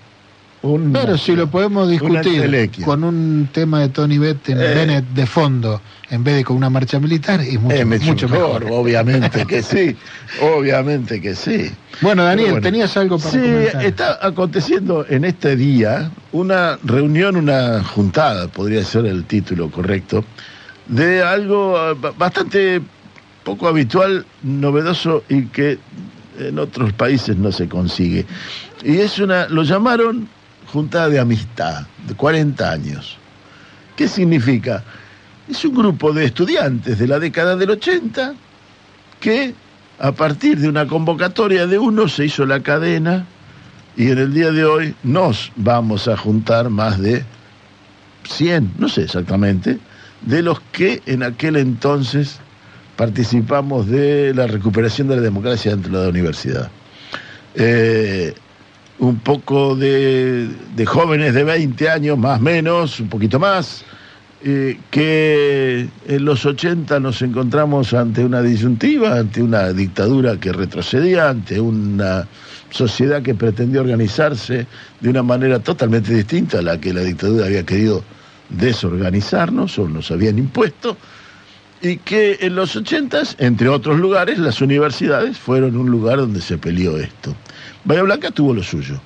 Pero si lo podemos discutir con un tema de Tony Bennett, Eh. Bennett de fondo, en vez de con una marcha militar, es mucho, Eh, mucho mejor, mejor. obviamente que sí, obviamente que sí. Bueno, Daniel, bueno. tenías algo para Sí, comentar. está aconteciendo en este día una reunión, una juntada, podría ser el título correcto, de algo ba- bastante poco habitual, novedoso y que en otros países no se consigue. Y es una, lo llamaron juntada de amistad, de 40 años. ¿Qué significa? Es un grupo de estudiantes de la década del 80 que a partir de una convocatoria de uno se hizo la cadena y en el día de hoy nos vamos a juntar más de 100, no sé exactamente, de los que en aquel entonces participamos de la recuperación de la democracia dentro de la universidad. Eh, un poco de, de jóvenes de 20 años, más o menos, un poquito más, eh, que en los 80 nos encontramos ante una disyuntiva, ante una dictadura que retrocedía, ante una sociedad que pretendía organizarse de una manera totalmente distinta a la que la dictadura había querido desorganizarnos o nos habían impuesto, y que en los 80, entre otros lugares, las universidades fueron un lugar donde se peleó esto. Bahía Blanca tuvo lo suyo.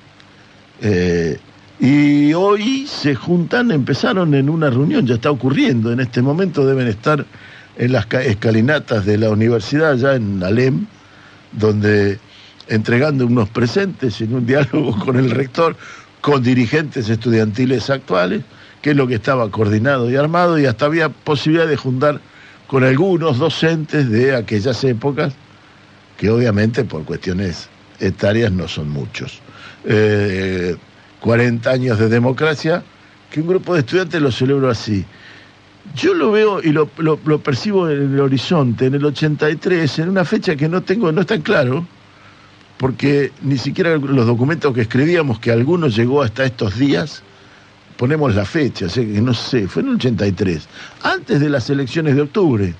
Eh, y hoy se juntan, empezaron en una reunión, ya está ocurriendo, en este momento deben estar en las ca- escalinatas de la universidad, ya en Alem, donde entregando unos presentes en un diálogo con el rector, con dirigentes estudiantiles actuales, que es lo que estaba coordinado y armado, y hasta había posibilidad de juntar con algunos docentes de aquellas épocas, que obviamente por cuestiones etarias no son muchos. Eh, 40 años de democracia, que un grupo de estudiantes lo celebró así. Yo lo veo y lo, percibo en el horizonte, en el 83, en una fecha que no tengo, no está claro, porque ni siquiera los documentos que escribíamos, que algunos llegó hasta estos días, ponemos la fecha, o sea que no sé, fue en el 83, antes de las elecciones de octubre,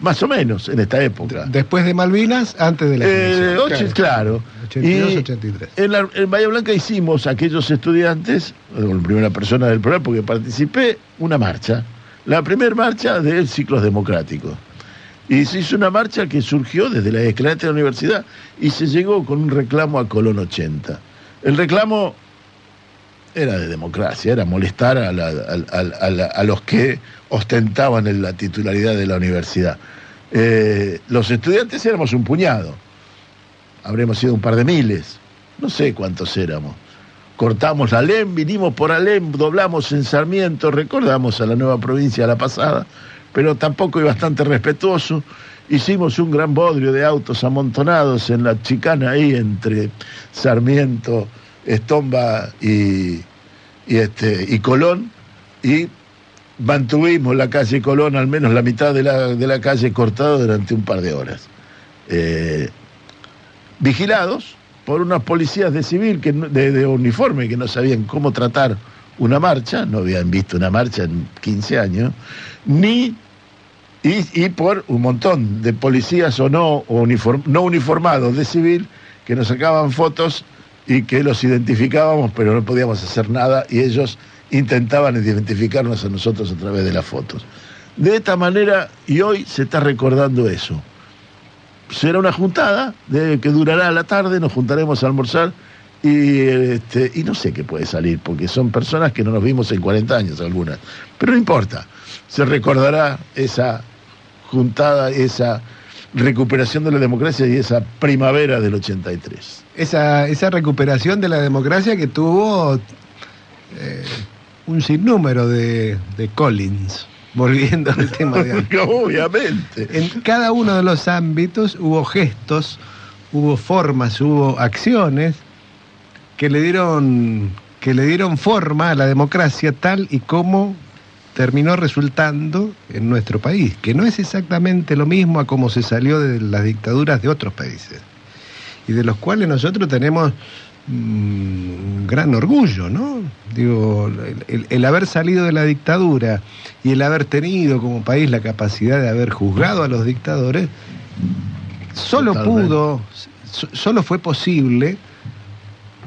más o menos en esta época. Después de Malvinas, antes de la Eh, ocho- claro. 82, Y 83. En, la, en Bahía Blanca hicimos aquellos estudiantes, con primera persona del programa, porque participé, una marcha. La primera marcha de ciclos democráticos. Y se hizo una marcha que surgió desde la escalinata de la universidad y se llegó con un reclamo a Colón 80. El reclamo era de democracia, era molestar a, a- a- a a los que ostentaban en la titularidad de la universidad. Eh, los estudiantes éramos un puñado, habremos sido un par de miles, no sé cuántos éramos. Cortamos la Alem, vinimos por Alem, doblamos en Sarmiento, recordamos a la nueva provincia la pasada, pero tampoco y bastante respetuoso. Hicimos un gran bodrio de autos amontonados en la chicana ahí entre Sarmiento, Estomba y, y, este, y Colón, y mantuvimos la calle Colón, al menos la mitad de la, de la calle cortada durante un par de horas. Eh, vigilados por unas policías de civil, que, de, de uniforme, que no sabían cómo tratar una marcha, no habían visto una marcha en 15 años, ni y, y por un montón de policías o no, no uniformados de civil que nos sacaban fotos y que los identificábamos, pero no podíamos hacer nada y ellos intentaban identificarnos a nosotros a través de las fotos. De esta manera, y hoy se está recordando eso. Será una juntada que durará la tarde, nos juntaremos a almorzar y, este, y no sé qué puede salir, porque son personas que no nos vimos en 40 años algunas. Pero no importa, se recordará esa juntada, esa recuperación de la democracia y esa primavera del 83. Esa, esa recuperación de la democracia que tuvo eh, un sinnúmero de, de Collins, volviendo al tema de antes. Obviamente. En cada uno de los ámbitos hubo gestos, hubo formas, hubo acciones que le dieron que le dieron forma a la democracia tal y como terminó resultando en nuestro país, que no es exactamente lo mismo a como se salió de las dictaduras de otros países, y de los cuales nosotros tenemos un gran orgullo, ¿no? Digo, el, el, haber salido de la dictadura y el haber tenido como país la capacidad de haber juzgado a los dictadores, solo Totalmente. pudo, solo fue posible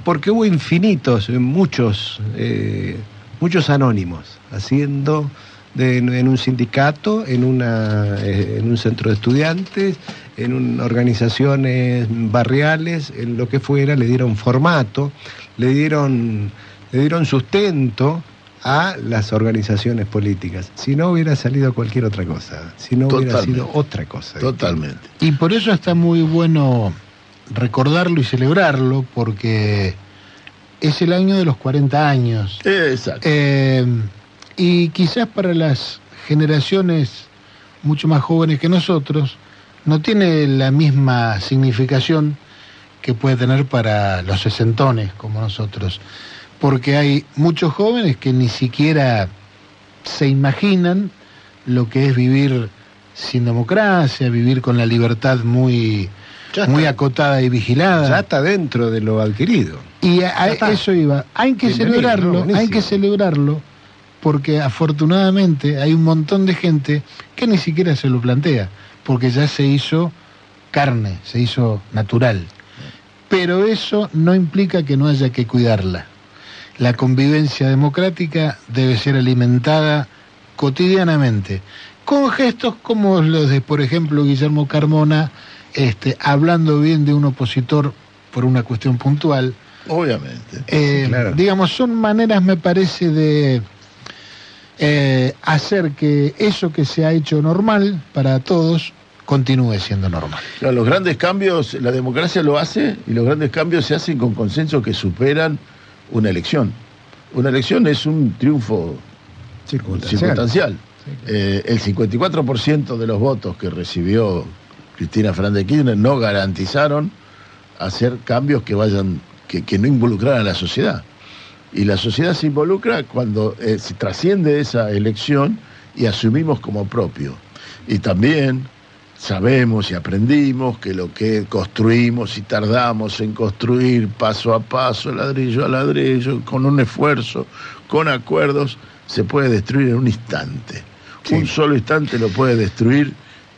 porque hubo infinitos, muchos, eh, muchos anónimos haciendo de, en un sindicato, en, una, eh, en un centro de estudiantes, en un, organizaciones barriales, en lo que fuera, le dieron formato, le dieron, le dieron sustento a las organizaciones políticas. Si no hubiera salido cualquier otra cosa, si no hubiera sido otra cosa. Totalmente. Y por eso está muy bueno recordarlo y celebrarlo, porque es el año de los 40 años. Exacto. Eh, y quizás para las generaciones mucho más jóvenes que nosotros, no tiene la misma significación que puede tener para los sesentones como nosotros, porque hay muchos jóvenes que ni siquiera se imaginan lo que es vivir sin democracia, vivir con la libertad muy, Ya muy está. acotada y vigilada. Ya está dentro de lo adquirido. Y a, eso iba. Hay que Bienvenido, celebrarlo, ¿no? hay que celebrarlo, porque afortunadamente hay un montón de gente que ni siquiera se lo plantea, porque ya se hizo carne, se hizo natural. Pero eso no implica que no haya que cuidarla. La convivencia democrática debe ser alimentada cotidianamente, con gestos como los de, por ejemplo, Guillermo Carmona, este, hablando bien de un opositor por una cuestión puntual. Obviamente. Eh, claro. Digamos, son maneras, me parece, de eh, hacer que eso que se ha hecho normal para todos continúe siendo normal. Claro, los grandes cambios, la democracia lo hace y los grandes cambios se hacen con consensos que superan una elección. Una elección es un triunfo circunstancial. Eh, el 54% de los votos que recibió Cristina Fernández de Kirchner no garantizaron hacer cambios que vayan, que, que no involucraran a la sociedad. Y la sociedad se involucra cuando eh, se trasciende esa elección y asumimos como propio. Y también sabemos y aprendimos que lo que construimos y tardamos en construir paso a paso, ladrillo a ladrillo, con un esfuerzo, con acuerdos, se puede destruir en un instante. Sí. Un solo instante lo puede destruir.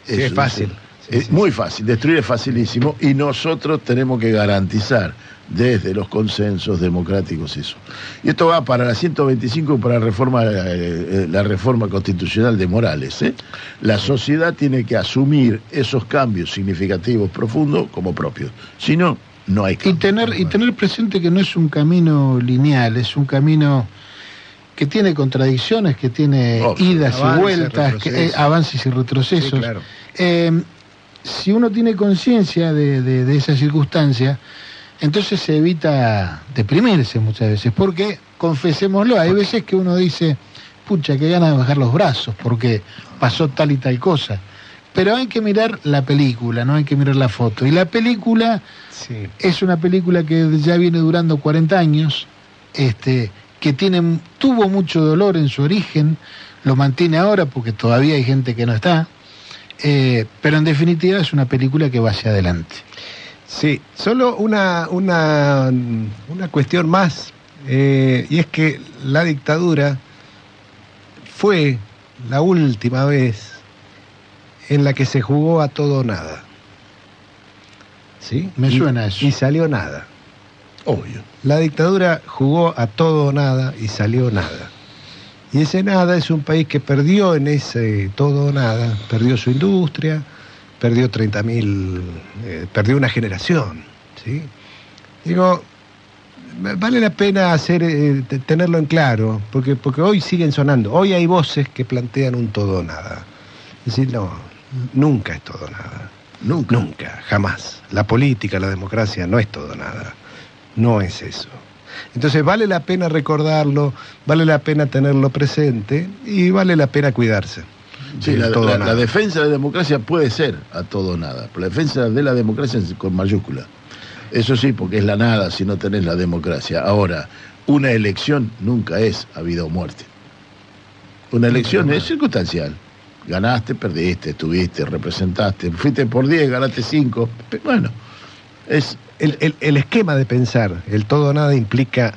Sí, es fácil. Es sí, muy fácil, destruir es facilísimo y nosotros tenemos que garantizar desde los consensos democráticos eso. Y esto va para la 125 para la reforma, eh, eh, la reforma constitucional de Morales. ¿eh? La sociedad tiene que asumir esos cambios significativos, profundos, como propios. Si no, no hay Y cambio. tener, y tener presente que no es un camino lineal, es un camino que tiene contradicciones, que tiene Obvio. idas y vueltas, que, eh, avances y retrocesos. Sí, claro. Eh, si uno tiene conciencia de, de- de esa circunstancia, entonces se evita deprimirse muchas veces, porque, confesémoslo, hay veces que uno dice, pucha, qué ganas de bajar los brazos, porque pasó tal y tal cosa. Pero hay que mirar la película, no hay que mirar la foto. Y la película Sí. es una película que ya viene durando 40 años, este, que tiene, tuvo mucho dolor en su origen, lo mantiene ahora porque todavía hay gente que no está, eh, pero en definitiva es una película que va hacia adelante. Sí, solo una, una, una cuestión más, eh, y es que la dictadura fue la última vez en la que se jugó a todo o nada. ¿Sí? Me Y- suena eso. Y salió nada. Obvio. La dictadura jugó a todo o nada y salió nada. Y ese nada es un país que perdió en ese todo o nada, perdió su industria, perdió 30.000, eh, perdió una generación. ¿sí? Digo, vale la pena hacer, eh, tenerlo en claro, porque, porque hoy siguen sonando, hoy hay voces que plantean un todo o nada. Es decir, no, nunca es todo o nada. Nunca. Nunca, jamás. La política, la democracia no es todo o nada. No es eso. Entonces vale la pena recordarlo, vale la pena tenerlo presente y vale la pena cuidarse. Sí, la, todo o la- nada. la defensa de la democracia puede ser a todo nada, pero la defensa de la democracia es con mayúscula. Eso sí, porque es la nada si no tenés la democracia. Ahora, una elección nunca es a vida o muerte. Una elección es circunstancial. Ganaste, perdiste, estuviste, representaste, fuiste por 10, ganaste 5. Bueno, es El, el- el esquema de pensar, el todo o nada implica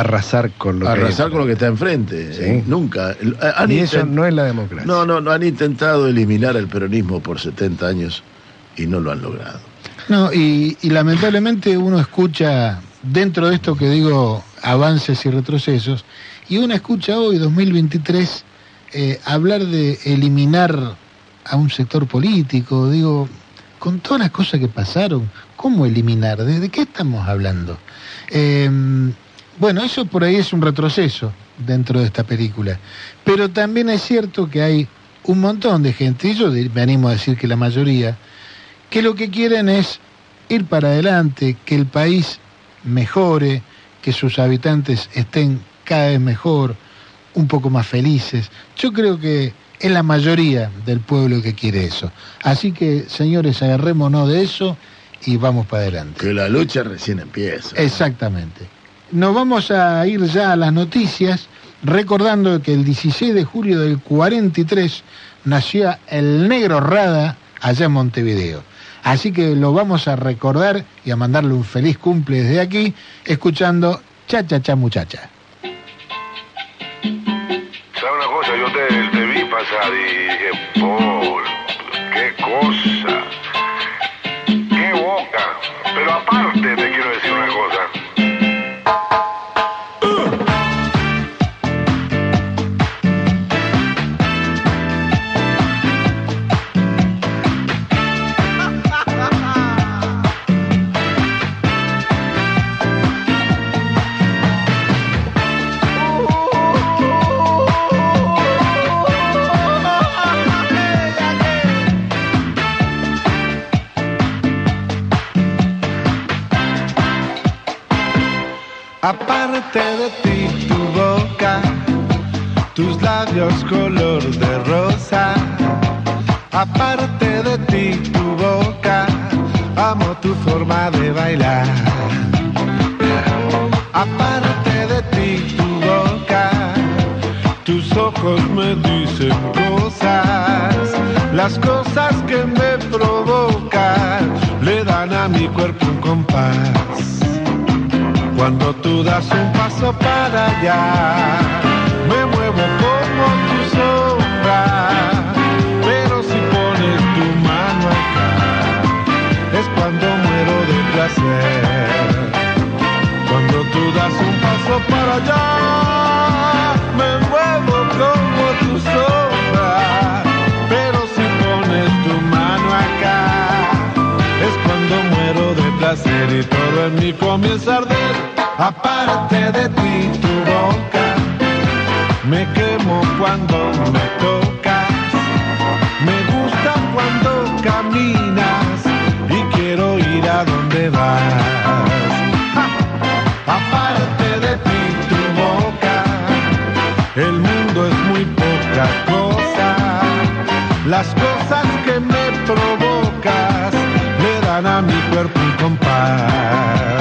arrasar con lo que arrasar con lo que está enfrente. Sí. Eh, Nunca. Han Y eso no es la democracia. No, no, no han intentado eliminar el peronismo por 70 años y no lo han logrado. No, y, y lamentablemente uno escucha, dentro de esto que digo, avances y retrocesos, y uno escucha hoy, 2023, eh, hablar de eliminar a un sector político, digo, con todas las cosas que pasaron, ¿cómo eliminar? ¿De, de qué estamos hablando? Eh, bueno, eso por ahí es un retroceso dentro de esta película, pero también es cierto que hay un montón de gente, y yo me animo a decir que la mayoría, que lo que quieren es ir para adelante, que el país mejore, que sus habitantes estén cada vez mejor, un poco más felices. Yo creo que es la mayoría del pueblo que quiere eso. Así que, señores, agarrémonos de eso y vamos para adelante. Que la lucha recién empieza. Exactamente. Nos vamos a ir ya a las noticias, recordando que el 16 de julio del 43 nació el negro Rada allá en Montevideo. Así que lo vamos a recordar y a mandarle un feliz cumple desde aquí, escuchando Cha Cha Cha Muchacha. ¿Sabes una cosa? Yo te, vi pasar y dije, Paul, qué cosa, qué boca. Pero aparte te quiero decir una cosa. Aparte de ti, tu boca, tus labios color de rosa. Aparte de ti, tu boca, amo tu forma de bailar. Aparte de ti, tu boca, tus ojos me dicen cosas. Las cosas que me provocan le dan a mi cuerpo un compás. Cuando tú das un paso para allá, me muevo como tu sombra. Pero si pones tu mano acá, es cuando muero de placer. Cuando tú das un paso para allá, y todo en mí comienza a arder. Aparte de ti, tu boca, me quemo cuando me tocas. Me gusta cuando caminas y quiero ir a donde vas. Aparte de ti, tu boca, el mundo es muy poca cosa. Las cosas que me mi cuerpo un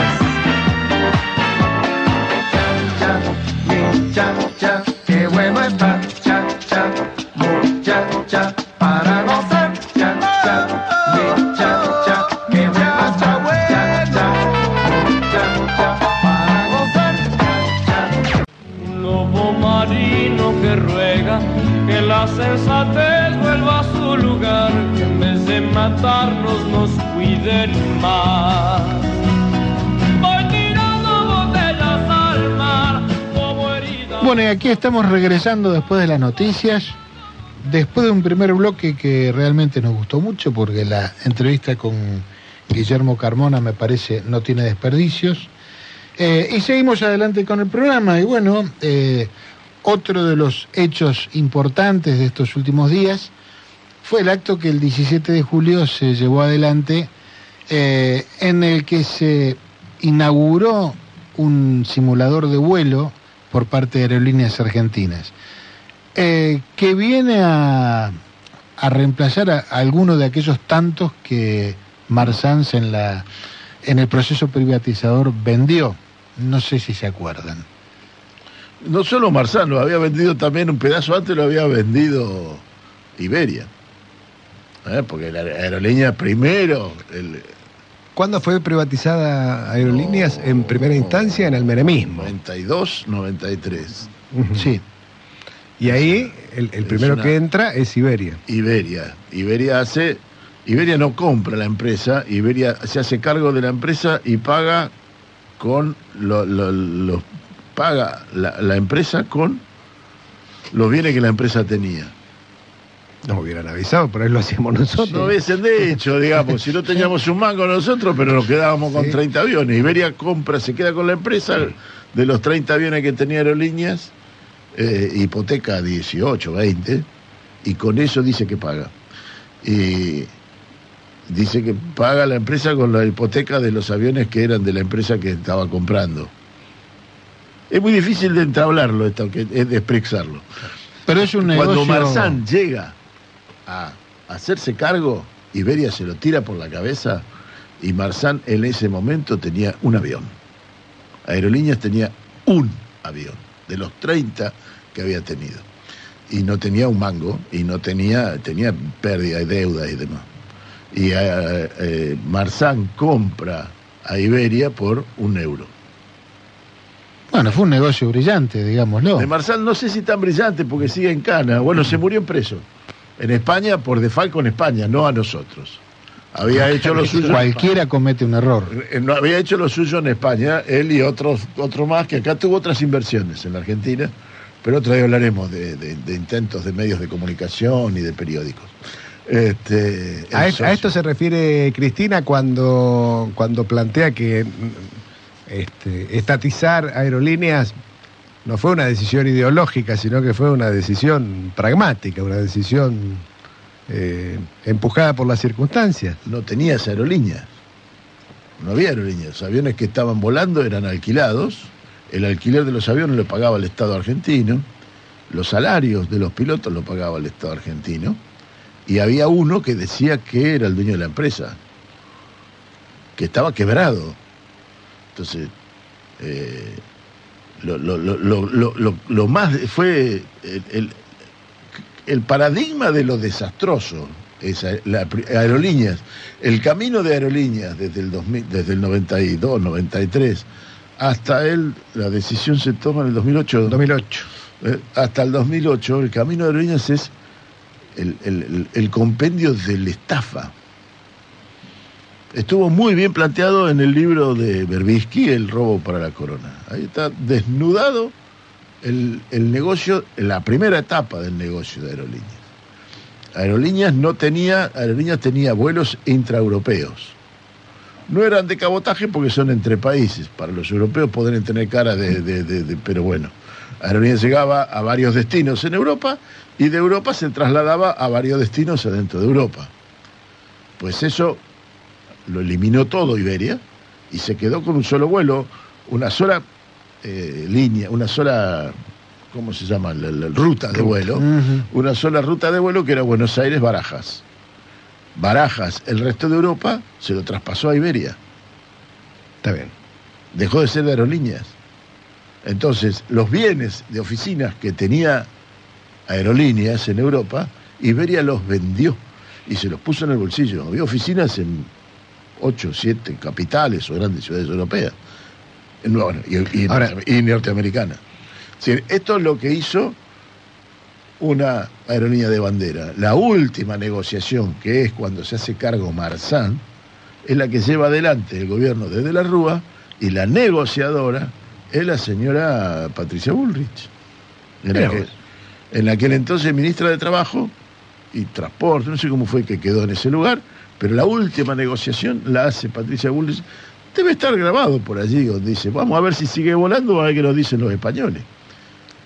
Bueno, y aquí estamos regresando después de las noticias, después de un primer bloque que realmente nos gustó mucho, porque la entrevista con Guillermo Carmona me parece no tiene desperdicios. Eh, y seguimos adelante con el programa. Y bueno, eh, otro de los hechos importantes de estos últimos días fue el acto que el 17 de julio se llevó adelante, eh, en el que se inauguró un simulador de vuelo por parte de aerolíneas argentinas, eh, que viene a, a reemplazar a, algunos de aquellos tantos que Marsans en, la, en el proceso privatizador vendió. No sé si se acuerdan. No solo Marzán, lo había vendido también un pedazo antes, lo había vendido Iberia. ¿Eh? Porque la aerolínea primero. El... ¿Cuándo fue privatizada Aerolíneas? en primera instancia, en el menemismo. 92, 93. Sí. Y ahí el, el primero una- que entra es Iberia. Iberia. Iberia hace. Iberia no compra la empresa, Iberia se hace cargo de la empresa y paga con lo- paga la, la empresa con los bienes que la empresa tenía. Nos hubieran avisado, por ahí lo hacíamos nosotros. No hubiesen de hecho, digamos, si no teníamos un mango nosotros, pero nos quedábamos con Sí. 30 aviones. Iberia compra, se queda con la empresa de los 30 aviones que tenía Aerolíneas, eh, hipoteca 18, 20, y con eso dice que paga. Y dice que paga la empresa con la hipoteca de los aviones que eran de la empresa que estaba comprando. Es muy difícil de entablarlo esto, que es de expresarlo. Pero es un negocio... Cuando Marzán llega a hacerse cargo, Iberia se lo tira por la cabeza y Marzán en ese momento tenía un avión. Aerolíneas tenía un avión, de los 30 que había tenido. Y no tenía un mango, y no tenía, tenía pérdida y deuda y demás. Y eh, eh, Marzán compra a Iberia por un euro. Bueno, fue un negocio brillante, digámoslo. De Marzán no sé si tan brillante porque sigue en cana. Bueno, se murió en preso. En España, por defalco en España, no a nosotros. Había hecho lo suyo. Cualquiera comete un error. Eh, No había hecho lo suyo en España, él y otros, otro más, que acá tuvo otras inversiones en la Argentina, pero otra vez hablaremos de, de- de intentos de medios de comunicación y de periódicos. Este, a esto se refiere Cristina cuando, cuando plantea que mm, este, estatizar aerolíneas no fue una decisión ideológica, sino que fue una decisión pragmática, una decisión eh, empujada por las circunstancias. no tenías aerolíneas. No había aerolíneas. Los aviones que estaban volando eran alquilados. El alquiler de los aviones lo pagaba el Estado argentino. Los salarios de los pilotos lo pagaba el Estado argentino. Y había uno que decía que era el dueño de la empresa, que estaba quebrado. Entonces, eh, lo, lo- lo- lo- lo- lo- lo más fue el, el- el paradigma de lo desastroso, esa, la, aerolíneas, el camino de aerolíneas desde el, 2000, desde el 92, 93, hasta el, la decisión se toma en el 2008, 2008. eh, hasta el 2008, el camino de aerolíneas es el- el- el compendio de la estafa. Estuvo muy bien planteado en el libro de Berbisky, El robo para la corona. Ahí está desnudado el, el negocio, la primera etapa del negocio de aerolíneas. Aerolíneas no tenía, Aerolíneas tenía vuelos intraeuropeos. No eran de cabotaje porque son entre países. Para los europeos podrían tener cara de, de- de- de- pero bueno. Aerolíneas llegaba a varios destinos en Europa y de Europa se trasladaba a varios destinos adentro de Europa. Pues eso lo eliminó todo Iberia y se quedó con un solo vuelo, una sola eh, línea, una sola, ¿cómo se llama? La, la ruta de vuelo, una sola ruta de vuelo que era Buenos Aires-Barajas. Barajas, el resto de Europa se lo traspasó a Iberia, Está bien. dejó de ser de aerolíneas. Entonces, los bienes de oficinas que tenía aerolíneas en Europa, Iberia los vendió y se los puso en el bolsillo. Había oficinas en ocho, siete capitales o grandes ciudades europeas bueno, y, y Ahora- norte- y norteamericanas. Esto es lo que hizo una aerolínea de bandera. La última negociación, que es cuando se hace cargo Marzán, es la que lleva adelante el gobierno desde la Rúa y la negociadora es la señora Patricia Bullrich. En aquel entonces ministra de Trabajo y Transporte, no sé cómo fue que quedó en ese lugar, pero la última negociación la hace Patricia Bullrich. Debe estar grabado por allí, donde dice, vamos a ver si sigue volando, a ver qué nos dicen los españoles.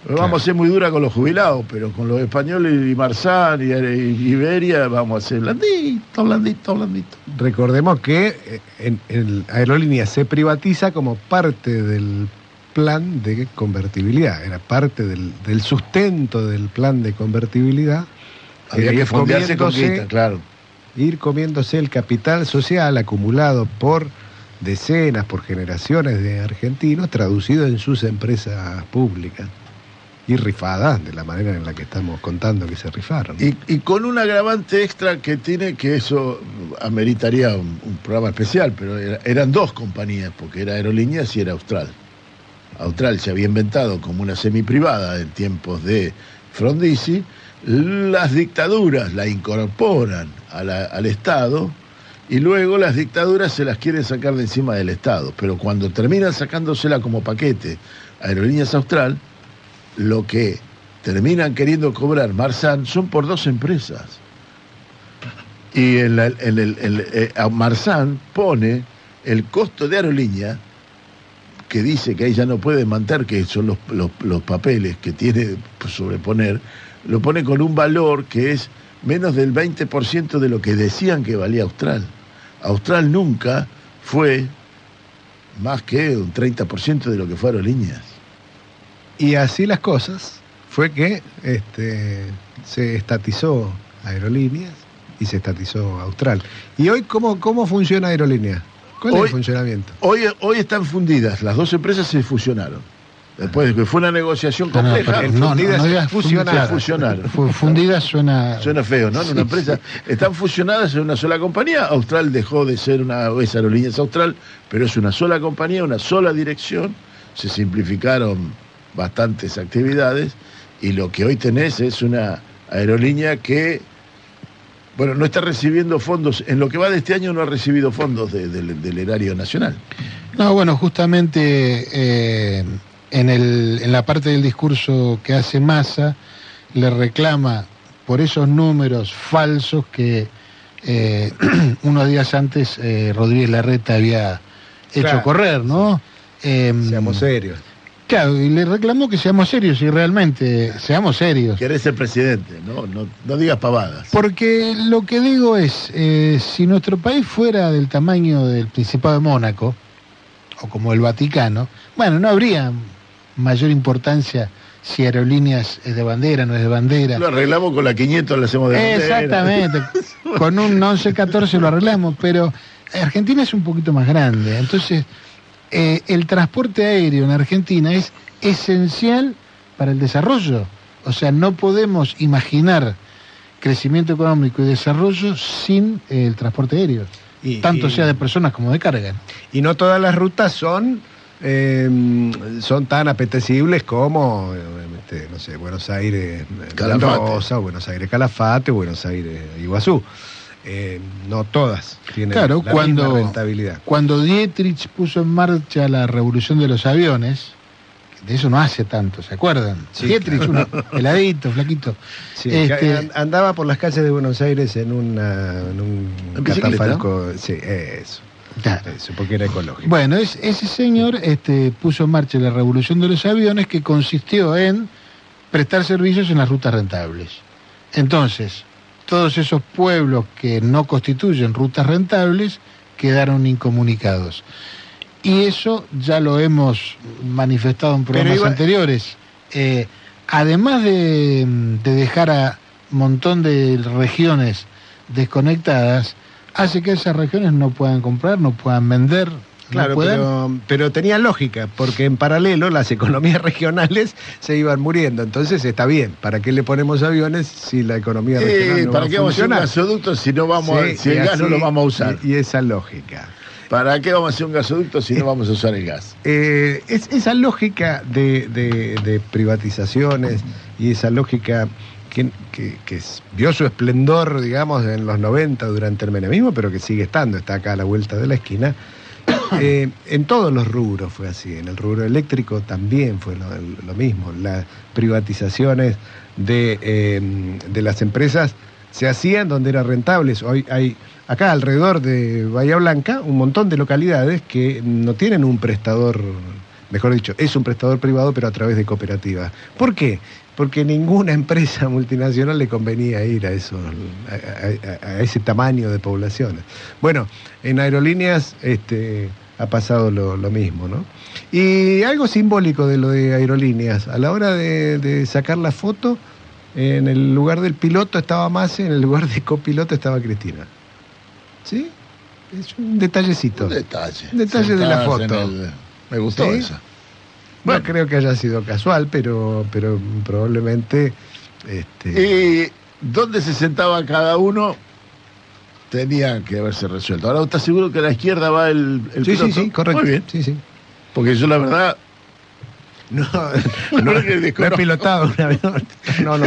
Vamos a ser muy dura con los jubilados, pero con los españoles y Marzán y, y Iberia vamos a ser blandito, blandito, blandito. Recordemos que eh, en, en Aerolínea se privatiza como parte del plan de convertibilidad, era parte del, del sustento del plan de convertibilidad. Había que ir fondearse con guita, claro. Ir comiéndose el capital social acumulado por decenas, por generaciones de argentinos, traducido en sus empresas públicas y rifadas de la manera en la que estamos contando que se rifaron. Y, con un agravante extra que tiene, que eso ameritaría un, programa especial, pero era- eran dos compañías, porque era Aerolíneas y era Austral. Austral se había inventado como una semiprivada en tiempos de Frondizi, las dictaduras la incorporan a al Estado y luego las dictaduras se las quieren sacar de encima del Estado, pero cuando terminan sacándosela como paquete a Aerolíneas Austral, lo que terminan queriendo cobrar Marsan son por dos empresas. Y en el, el- eh, pone el costo de aerolínea, que dice que ahí ya no puede mantener, que son los, los- papeles que tiene sobreponer, lo pone con un valor que es menos del 20% de lo que decían que valía Austral. Austral nunca fue más que un 30% de lo que fue aerolíneas. Y así las cosas fue que este, se estatizó Aerolíneas y se estatizó Austral. ¿Y hoy cómo, cómo funciona Aerolíneas? ¿Cuál es Hoy- el funcionamiento? Hoy, hoy están fundidas, las dos empresas se fusionaron. Después de que fue una negociación compleja, no, no, no se digas fusionaron. fundidas. suena. Suena feo, ¿no? En una Sí, empresa. Están fusionadas en una sola compañía. Austral dejó de ser una es Aerolíneas Austral, pero es una sola compañía, una sola dirección. Se simplificaron bastantes actividades y lo que hoy tenés es una aerolínea que, bueno, no está recibiendo fondos. En lo que va de este año no ha recibido fondos de- del- del erario nacional. No, bueno, justamente eh, en, el, en la parte del discurso que hace Massa, le reclama por esos números falsos que eh, unos días antes eh, Rodríguez Larreta había hecho Claro. correr, ¿no? Em, Seamos serios. Claro, y le reclamó que seamos serios y realmente seamos serios. Que eres el presidente, ¿no? No, no digas pavadas. Porque lo que digo es, eh, si nuestro país fuera del tamaño del Principado de Mónaco, o como el Vaticano, bueno, no habría mayor importancia si aerolíneas es de bandera, no es de bandera. Lo arreglamos con la 500, lo hacemos de bandera. Exactamente, con un 11-14 lo arreglamos, pero Argentina es un poquito más grande, entonces eh, el transporte aéreo en Argentina es esencial para el desarrollo, o sea, no podemos imaginar crecimiento económico y desarrollo sin eh, el transporte aéreo, Y- tanto y- sea de personas como de carga. Y no todas las rutas son eh, son tan apetecibles como, eh, este, no sé, Buenos Aires, Calafate. Mendoza, Buenos Aires Calafate, Buenos Aires Iguazú. Eh, no todas tienen Claro, la cuando- misma rentabilidad. Cuando Dietrich puso en marcha la revolución de los aviones, de eso no hace tanto, ¿se acuerdan? Sí, Dietrich, uno peladito, flaquito. Sí, Este- andaba por las calles de Buenos Aires en, una, en un catafalco. Sí, eso, Claro. eso, porque era ecológico. Bueno, es- ese señor este, puso en marcha la revolución de los aviones que consistió en prestar servicios en las rutas rentables. Entonces, todos esos pueblos que no constituyen rutas rentables quedaron incomunicados. Y eso ya lo hemos manifestado en programas iba- anteriores. Eh, además de, de dejar a un montón de regiones desconectadas, hace que esas regiones no puedan comprar, no puedan vender, Claro, no puedan... pero, pero tenía lógica, porque en paralelo las economías regionales se iban muriendo. Entonces está bien, ¿para qué le ponemos aviones si la economía Eh, regional no ¿Para va qué a vamos a hacer un gasoducto si no vamos Sí, a, si el gas no lo vamos a usar? Y, y esa lógica. ¿Para qué vamos a hacer un gasoducto si no vamos a usar el gas? Eh, es, esa lógica de, de- de privatizaciones y esa lógica que, vio su esplendor, digamos, en los 90 durante el menemismo, pero que sigue estando, está acá a la vuelta de la esquina, eh, en todos los rubros fue así. En el rubro eléctrico también fue lo, mismo. Las privatizaciones de, eh, de las empresas se hacían donde eran rentables. Hoy hay acá alrededor de Bahía Blanca un montón de localidades que no tienen un prestador, mejor dicho, es un prestador privado pero a través de cooperativas. ¿Por qué? Porque ninguna empresa multinacional le convenía ir a, eso, a, a- a ese tamaño de poblaciones. Bueno, en aerolíneas este, ha pasado lo, lo mismo, ¿no? Y algo simbólico de lo de aerolíneas, a la hora de, de sacar la foto, en el lugar del piloto estaba Mase, en el lugar de copiloto estaba Cristina. ¿Sí? Es un detallecito. Un detalle. Un detalle de la foto. el- Me gustó ¿Sí? Esa. No creo que haya sido casual, pero, pero probablemente. Este, Y dónde se sentaba cada uno tenía que haberse resuelto. Ahora, ¿estás seguro que a la izquierda va el, el sí, sí, piloto? sí, correcto. Muy bien. Sí, sí. Porque yo la verdad... No, no, no he pilotado una vez. No, no.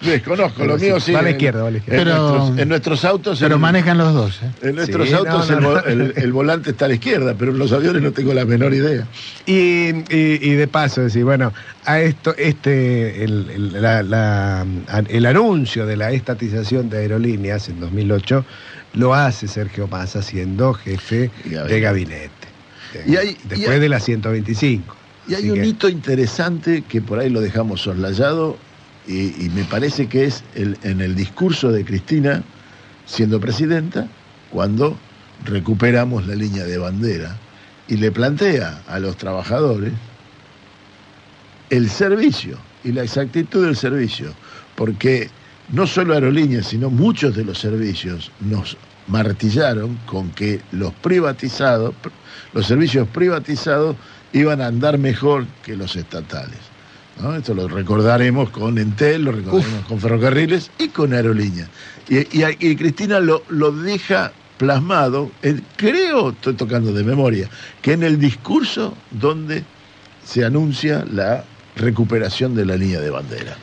Desconozco, lo mío sí. va a la izquierda, va a la izquierda. En, Pero- nuestros, en nuestros autos... Pero el- manejan los dos. ¿eh? En nuestros Sí, autos no, el, no, vo- no. el- el volante está a la izquierda, pero en los aviones no tengo la menor idea. Y, y- y de paso, decir, bueno, a esto, este, el, el- la- la- el anuncio de la estatización de aerolíneas en 2008 lo hace Sergio Massa siendo jefe Gabinete. de gabinete. Y hay- después y hay- de la 125. Y hay Así un que- hito interesante que por ahí lo dejamos soslayado y, y me parece que es el- en el discurso de Cristina siendo presidenta cuando recuperamos la línea de bandera y le plantea a los trabajadores el servicio y la exactitud del servicio, porque no solo aerolíneas, sino muchos de los servicios nos martillaron con que los privatizados, los servicios privatizados iban a andar mejor que los estatales. ¿no? Esto lo recordaremos con Entel, lo recordaremos con ferrocarriles y con aerolíneas. Y, y- y Cristina lo, lo deja plasmado, en- creo, estoy tocando de memoria, que en el discurso donde se anuncia la recuperación de la línea de bandera.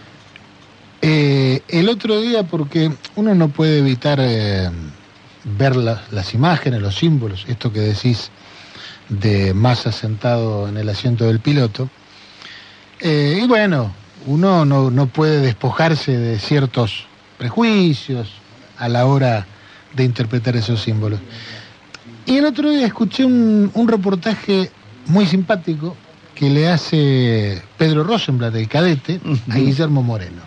Eh, el otro día, porque uno no puede evitar eh, ver la- las imágenes, los símbolos, esto que decís de Massa sentado en el asiento del piloto. Eh, y bueno, uno no, no puede despojarse de ciertos prejuicios a la hora de interpretar esos símbolos. Y el otro día escuché un, un reportaje muy simpático que le hace Pedro Rosenblatt, el cadete, a Guillermo Moreno.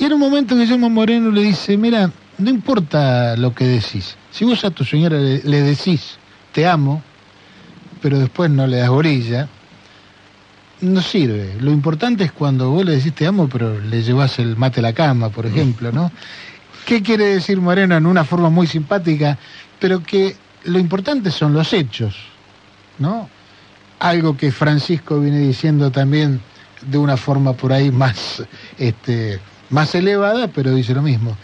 Y en un momento Guillermo Moreno le dice, mira, no importa lo que decís. Si vos a tu señora le, le decís, te amo, pero después no le das orilla, no sirve. Lo importante es cuando vos le decís te amo, pero le llevas el mate a la cama, por ejemplo, ¿no? ¿Qué quiere decir Moreno en una forma muy simpática? Pero que lo importante son los hechos, ¿no? Algo que Francisco viene diciendo también de una forma por ahí más, este, más elevada, pero dice lo mismo.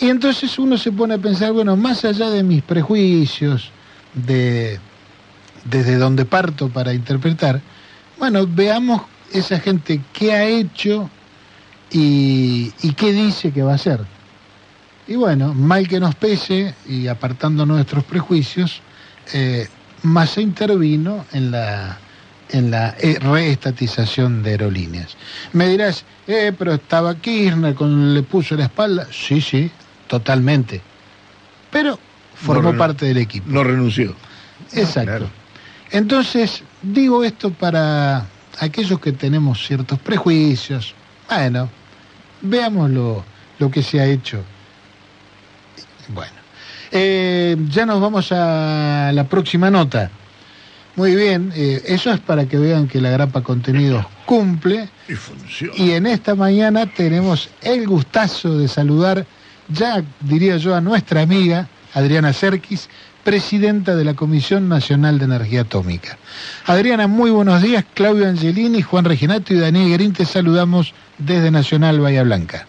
Y entonces uno se pone a pensar, bueno, más allá de mis prejuicios, de desde donde parto para interpretar, bueno, veamos esa gente qué ha hecho y, y qué dice que va a hacer. Y bueno, mal que nos pese y apartando nuestros prejuicios, eh, Massa intervino en la, en la eh, reestatización de aerolíneas. Me dirás, eh, pero estaba Kirchner, con, le puso la espalda. Sí, sí, totalmente. Pero formó No, parte del equipo. No renunció. Exacto. Entonces, digo esto para aquellos que tenemos ciertos prejuicios. Bueno, veamos lo, lo que se ha hecho. Bueno, eh, ya nos vamos a la próxima nota. Muy bien, eh, eso es para que vean que la grapa contenidos cumple. Y funciona. Y en esta mañana tenemos el gustazo de saludar, ya diría yo, a nuestra amiga Adriana Serkis, presidenta de la Comisión Nacional de Energía Atómica. Adriana, muy buenos días. Claudio Angelini, Juan Reginato y Daniel Guerín te saludamos desde Nacional Bahía Blanca.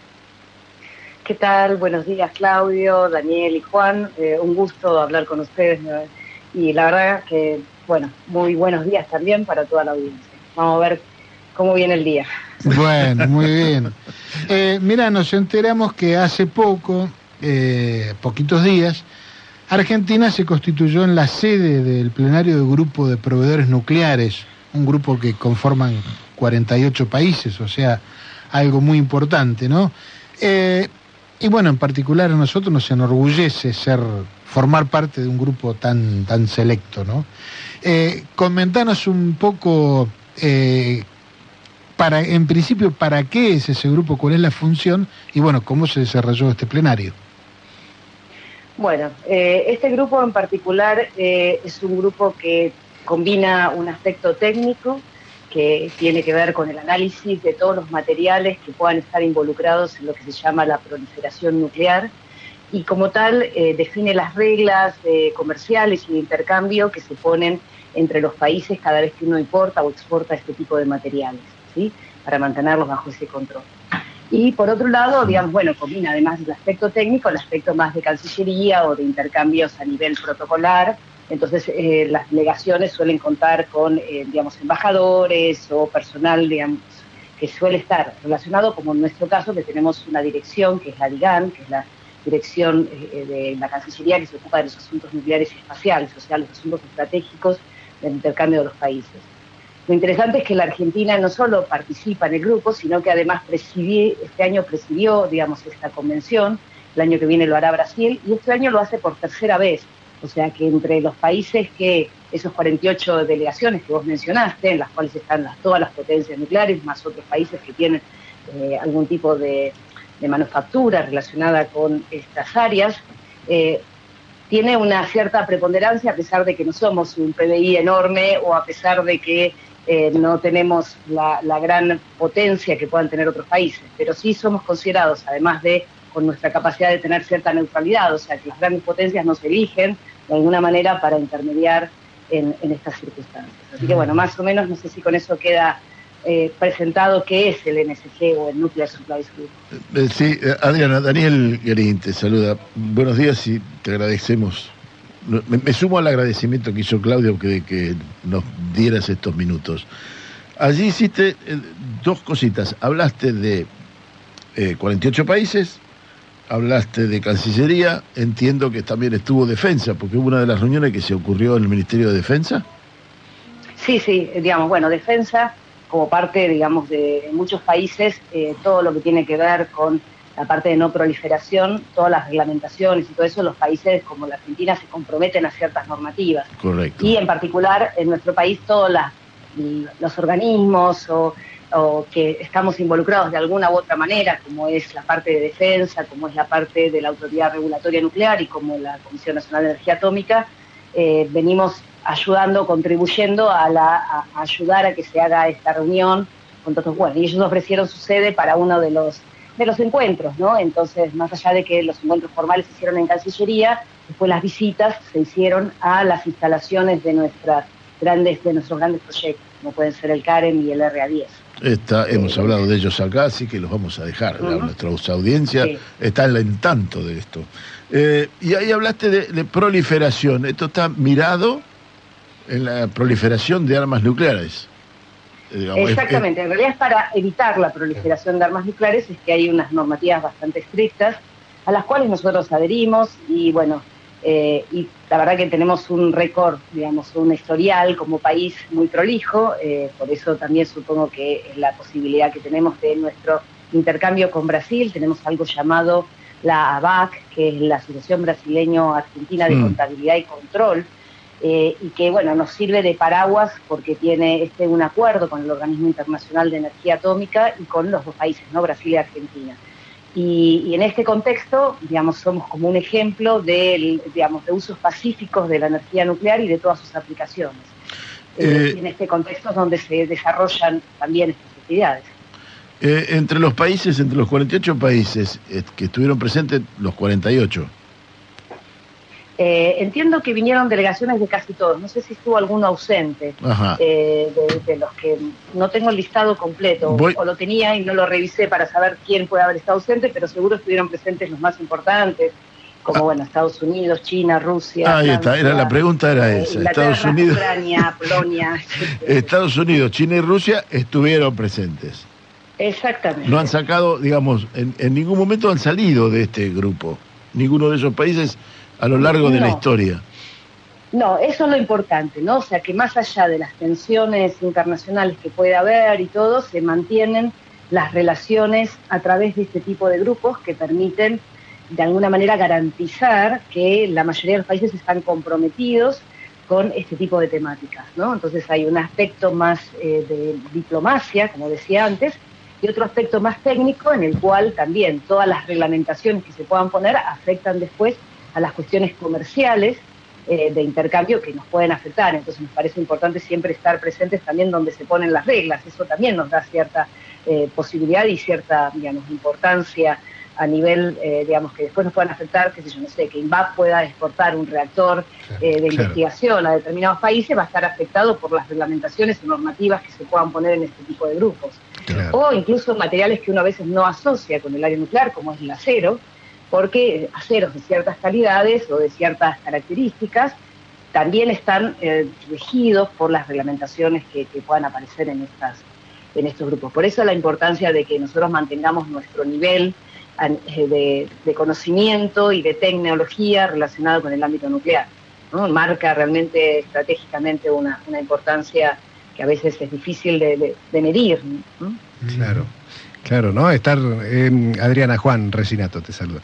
¿Qué tal? Buenos días, Claudio, Daniel y Juan. Eh, un gusto hablar con ustedes. ¿no? Y la verdad que, bueno, muy buenos días también para toda la audiencia. Vamos a ver cómo viene el día. Bueno, muy bien. Eh, mira, nos enteramos que hace poco, eh, poquitos días, Argentina se constituyó en la sede del plenario del Grupo de Proveedores Nucleares, un grupo que conforman 48 países, o sea, algo muy importante, ¿no? Eh, y bueno, en particular a nosotros nos enorgullece ser, formar parte de un grupo tan, tan selecto, ¿no? Eh, comentanos un poco, eh, para, en principio, para qué es ese grupo, cuál es la función y bueno, cómo se desarrolló este plenario. Bueno, eh, este grupo en particular eh, es un grupo que combina un aspecto técnico que tiene que ver con el análisis de todos los materiales que puedan estar involucrados en lo que se llama la proliferación nuclear y como tal eh, define las reglas eh, comerciales y de intercambio que se ponen entre los países cada vez que uno importa o exporta este tipo de materiales, ¿sí? para mantenerlos bajo ese control. Y por otro lado, digamos, bueno, combina además del aspecto técnico el aspecto más de cancillería o de intercambios a nivel protocolar. Entonces, eh, las delegaciones suelen contar con, eh, digamos, embajadores o personal, digamos, que suele estar relacionado, como en nuestro caso, que tenemos una dirección, que es la DIGAN, que es la dirección eh, de la Cancillería que se ocupa de los asuntos nucleares y espaciales, o sea, los asuntos estratégicos del intercambio de los países. Lo interesante es que la Argentina no solo participa en el grupo, sino que además presidió, este año presidió, digamos, esta convención, el año que viene lo hará Brasil, y este año lo hace por tercera vez. O sea que entre los países que, esos 48 delegaciones que vos mencionaste, en las cuales están todas las potencias nucleares, más otros países que tienen eh, algún tipo de, de, manufactura relacionada con estas áreas, eh, tiene una cierta preponderancia a pesar de que no somos un PBI enorme o a pesar de que eh, no tenemos la, la, gran potencia que puedan tener otros países, pero sí somos considerados, además de con nuestra capacidad de tener cierta neutralidad, o sea, que las grandes potencias nos eligen de alguna manera para intermediar en, en estas circunstancias. Así que bueno, más o menos, no sé si con eso queda eh, presentado qué es el NSG o el Nuclear Supply Group. Eh, sí, Adriana, Daniel Guerín te saluda. Buenos días y te agradecemos me, sumo al agradecimiento que hizo Claudio que, que nos dieras estos minutos. Allí hiciste eh, dos cositas. Hablaste de eh, 48 países, hablaste de Cancillería, entiendo que también estuvo Defensa, porque hubo una de las reuniones que se ocurrió en el Ministerio de Defensa. Sí, sí, digamos, bueno, Defensa como parte, digamos, de muchos países, eh, todo lo que tiene que ver con la parte de no proliferación, todas las reglamentaciones y todo eso, los países como la Argentina se comprometen a ciertas normativas. Correcto. Y en particular en nuestro país todos las, los organismos o, o, que estamos involucrados de alguna u otra manera, como es la parte de defensa, como es la parte de la Autoridad Regulatoria Nuclear y como la Comisión Nacional de Energía Atómica, eh, venimos ayudando, contribuyendo a, la, a, a, ayudar a que se haga esta reunión con todos. Bueno, y ellos ofrecieron su sede para uno de los de los encuentros, ¿no? Entonces, más allá de que los encuentros formales se hicieron en Cancillería, después las visitas se hicieron a las instalaciones de nuestras grandes, de nuestros grandes proyectos, como pueden ser el CAREM y el RA10. Está, hemos hablado de ellos acá, así que los vamos a dejar. Uh -huh. Nuestra audiencia sí. está en tanto de esto. Eh, y ahí hablaste de, de proliferación. Esto está mirado en la proliferación de armas nucleares. Digamos, Exactamente, es, en realidad es para evitar la proliferación de armas nucleares, es que hay unas normativas bastante estrictas a las cuales nosotros adherimos y bueno, eh, y la verdad que tenemos un récord, digamos, un historial como país muy prolijo, eh, por eso también supongo que la posibilidad que tenemos de nuestro intercambio con Brasil, tenemos algo llamado la ABAC, que es la Asociación Brasileño-Argentina de mm. Contabilidad y Control, eh, y que bueno nos sirve de paraguas porque tiene este un acuerdo con el Organismo Internacional de Energía Atómica y con los dos países, ¿no? Brasil y Argentina. Y, y en este contexto, digamos, somos como un ejemplo de, digamos, de usos pacíficos de la energía nuclear y de todas sus aplicaciones. Eh, y en este contexto es donde se desarrollan también estas actividades. Eh, entre los países, entre los 48 países eh, que estuvieron presentes, los 48, eh, entiendo que vinieron delegaciones de casi todos, no sé si estuvo alguno ausente, eh, de, de, los que no tengo el listado completo, Voy... o lo tenía y no lo revisé para saber quién puede haber estado ausente, pero seguro estuvieron presentes los más importantes, como ah. bueno, Estados Unidos, China, Rusia. Ahí Francia, está, era, la pregunta era eh, esa, Estados Unidos. Ucrania, Polonia. Estados Unidos, China y Rusia estuvieron presentes. Exactamente. No han sacado, digamos, en, en ningún momento han salido de este grupo. Ninguno de esos países a lo largo de la historia. No, eso es lo importante, ¿no? O sea, que más allá de las tensiones internacionales que puede haber y todo, se mantienen las relaciones a través de este tipo de grupos que permiten, de alguna manera, garantizar que la mayoría de los países están comprometidos con este tipo de temáticas, ¿no? Entonces hay un aspecto más eh, de diplomacia, como decía antes, y otro aspecto más técnico en el cual también todas las reglamentaciones que se puedan poner afectan después a las cuestiones comerciales eh, de intercambio que nos pueden afectar. Entonces nos parece importante siempre estar presentes también donde se ponen las reglas. Eso también nos da cierta eh, posibilidad y cierta, digamos, importancia a nivel, eh, digamos, que después nos puedan afectar, qué sé yo, no sé, que INVAP pueda exportar un reactor eh, de claro. investigación a determinados países, va a estar afectado por las reglamentaciones y normativas que se puedan poner en este tipo de grupos Claro. o incluso materiales que uno a veces no asocia con el área nuclear, como es el acero, porque aceros de ciertas calidades o de ciertas características también están eh, regidos por las reglamentaciones que, puedan aparecer en, estas, en estos grupos. Por eso la importancia de que nosotros mantengamos nuestro nivel eh, de, conocimiento y de tecnología relacionado con el ámbito nuclear. Marca realmente estratégicamente una, una importancia que a veces es difícil de, medir. Claro, claro, ¿no? Estar, eh, Adriana Juan Resinato te saluda.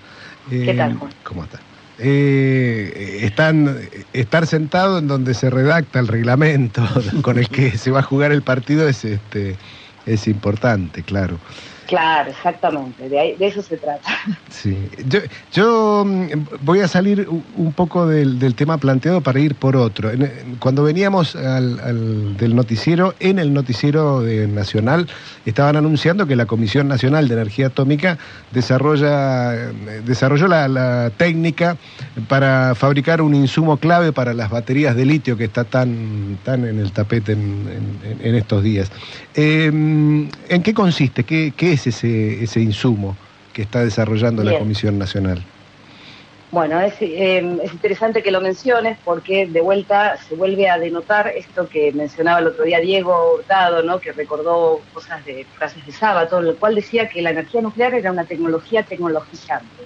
¿Qué Eh, tal, Juan? ¿Cómo está? Eh, están, estar sentado en donde se redacta el reglamento con el que se va a jugar el partido es, este, es importante, claro. Claro, exactamente, de, ahí- de eso se trata. Sí. Yo, mm, voy a salir un poco del, del tema planteado para ir por otro. Cuando veníamos al, del noticiero, en el noticiero de nacional estaban anunciando que la Comisión Nacional de Energía Atómica desarrolla, eh, desarrolló la, técnica para fabricar un insumo clave para las baterías de litio que está tan, tan en el tapete en estos días. Eh, ¿En qué consiste? ¿Qué, qué es ese, ese insumo que está desarrollando la. Comisión Nacional? Bueno, es, eh, es interesante que lo menciones porque de vuelta se vuelve a denotar esto que mencionaba el otro día Diego Hurtado, ¿no? que recordó cosas de frases de sábado, en el cual decía que la energía nuclear era una tecnología tecnologizante.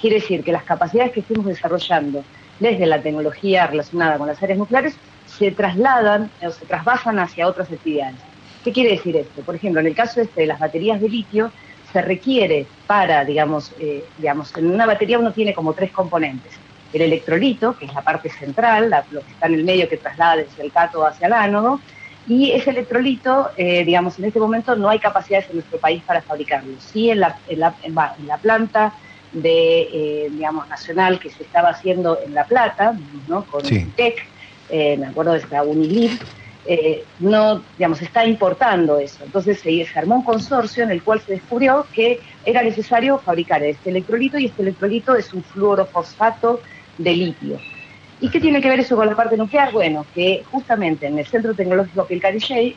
Quiere decir que las capacidades que estamos desarrollando desde la tecnología relacionada con las áreas nucleares se trasladan o se trasvasan hacia otras actividades. ¿Qué quiere decir esto? Por ejemplo, en el caso este de las baterías de litio, se requiere para, digamos, eh, digamos, en una batería uno tiene como tres componentes. El electrolito, que es la parte central, la- lo que está en el medio que traslada desde el cátodo hacia el ánodo, y ese electrolito, eh, digamos, en este momento no hay capacidades en nuestro país para fabricarlo. Sí en la, en la, en va- en la planta de, eh, digamos, nacional que se estaba haciendo en La Plata, ¿no? Con Sí. TEC, eh, me acuerdo de esta Unilib, eh, no, digamos, está importando eso. Entonces se, se armó un consorcio en el cual se descubrió que era necesario fabricar este electrolito y este electrolito es un fluorofosfato de litio. ¿Y qué tiene que ver eso con la parte nuclear? Bueno, que justamente en el Centro Tecnológico Pilcari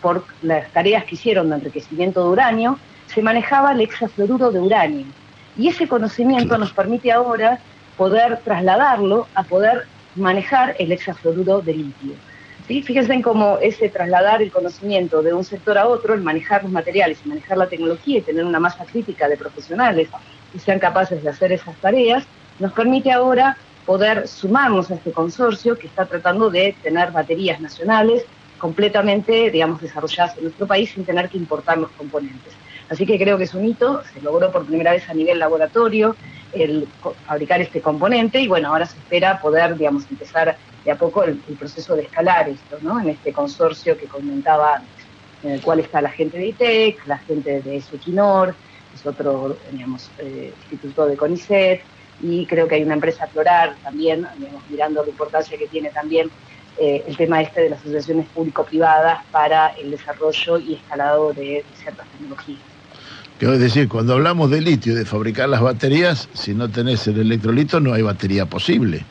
por las tareas que hicieron de enriquecimiento de uranio, se manejaba el hexafluoruro de uranio. Y ese conocimiento nos permite ahora poder trasladarlo a poder manejar el hexafluoruro de litio. ¿Sí? Fíjense en cómo ese trasladar el conocimiento de un sector a otro, el manejar los materiales y manejar la tecnología y tener una masa crítica de profesionales que sean capaces de hacer esas tareas, nos permite ahora poder sumarnos a este consorcio que está tratando de tener baterías nacionales completamente, digamos, desarrolladas en nuestro país sin tener que importar los componentes. Así que creo que es un hito, se logró por primera vez a nivel laboratorio el fabricar este componente y bueno, ahora se espera poder, digamos, empezar de a poco el, proceso de escalar esto, ¿no? En este consorcio que comentaba antes, en el cual está la gente de ITEC, la gente de Equinor, es otro, digamos, eh, instituto de CONICET, y creo que hay una empresa Florar también, digamos, mirando la importancia que tiene también eh, el tema este de las asociaciones público-privadas para el desarrollo y escalado de, ciertas tecnologías. Quiero decir, cuando hablamos de litio, de fabricar las baterías, si no tenés el electrolito no hay batería posible.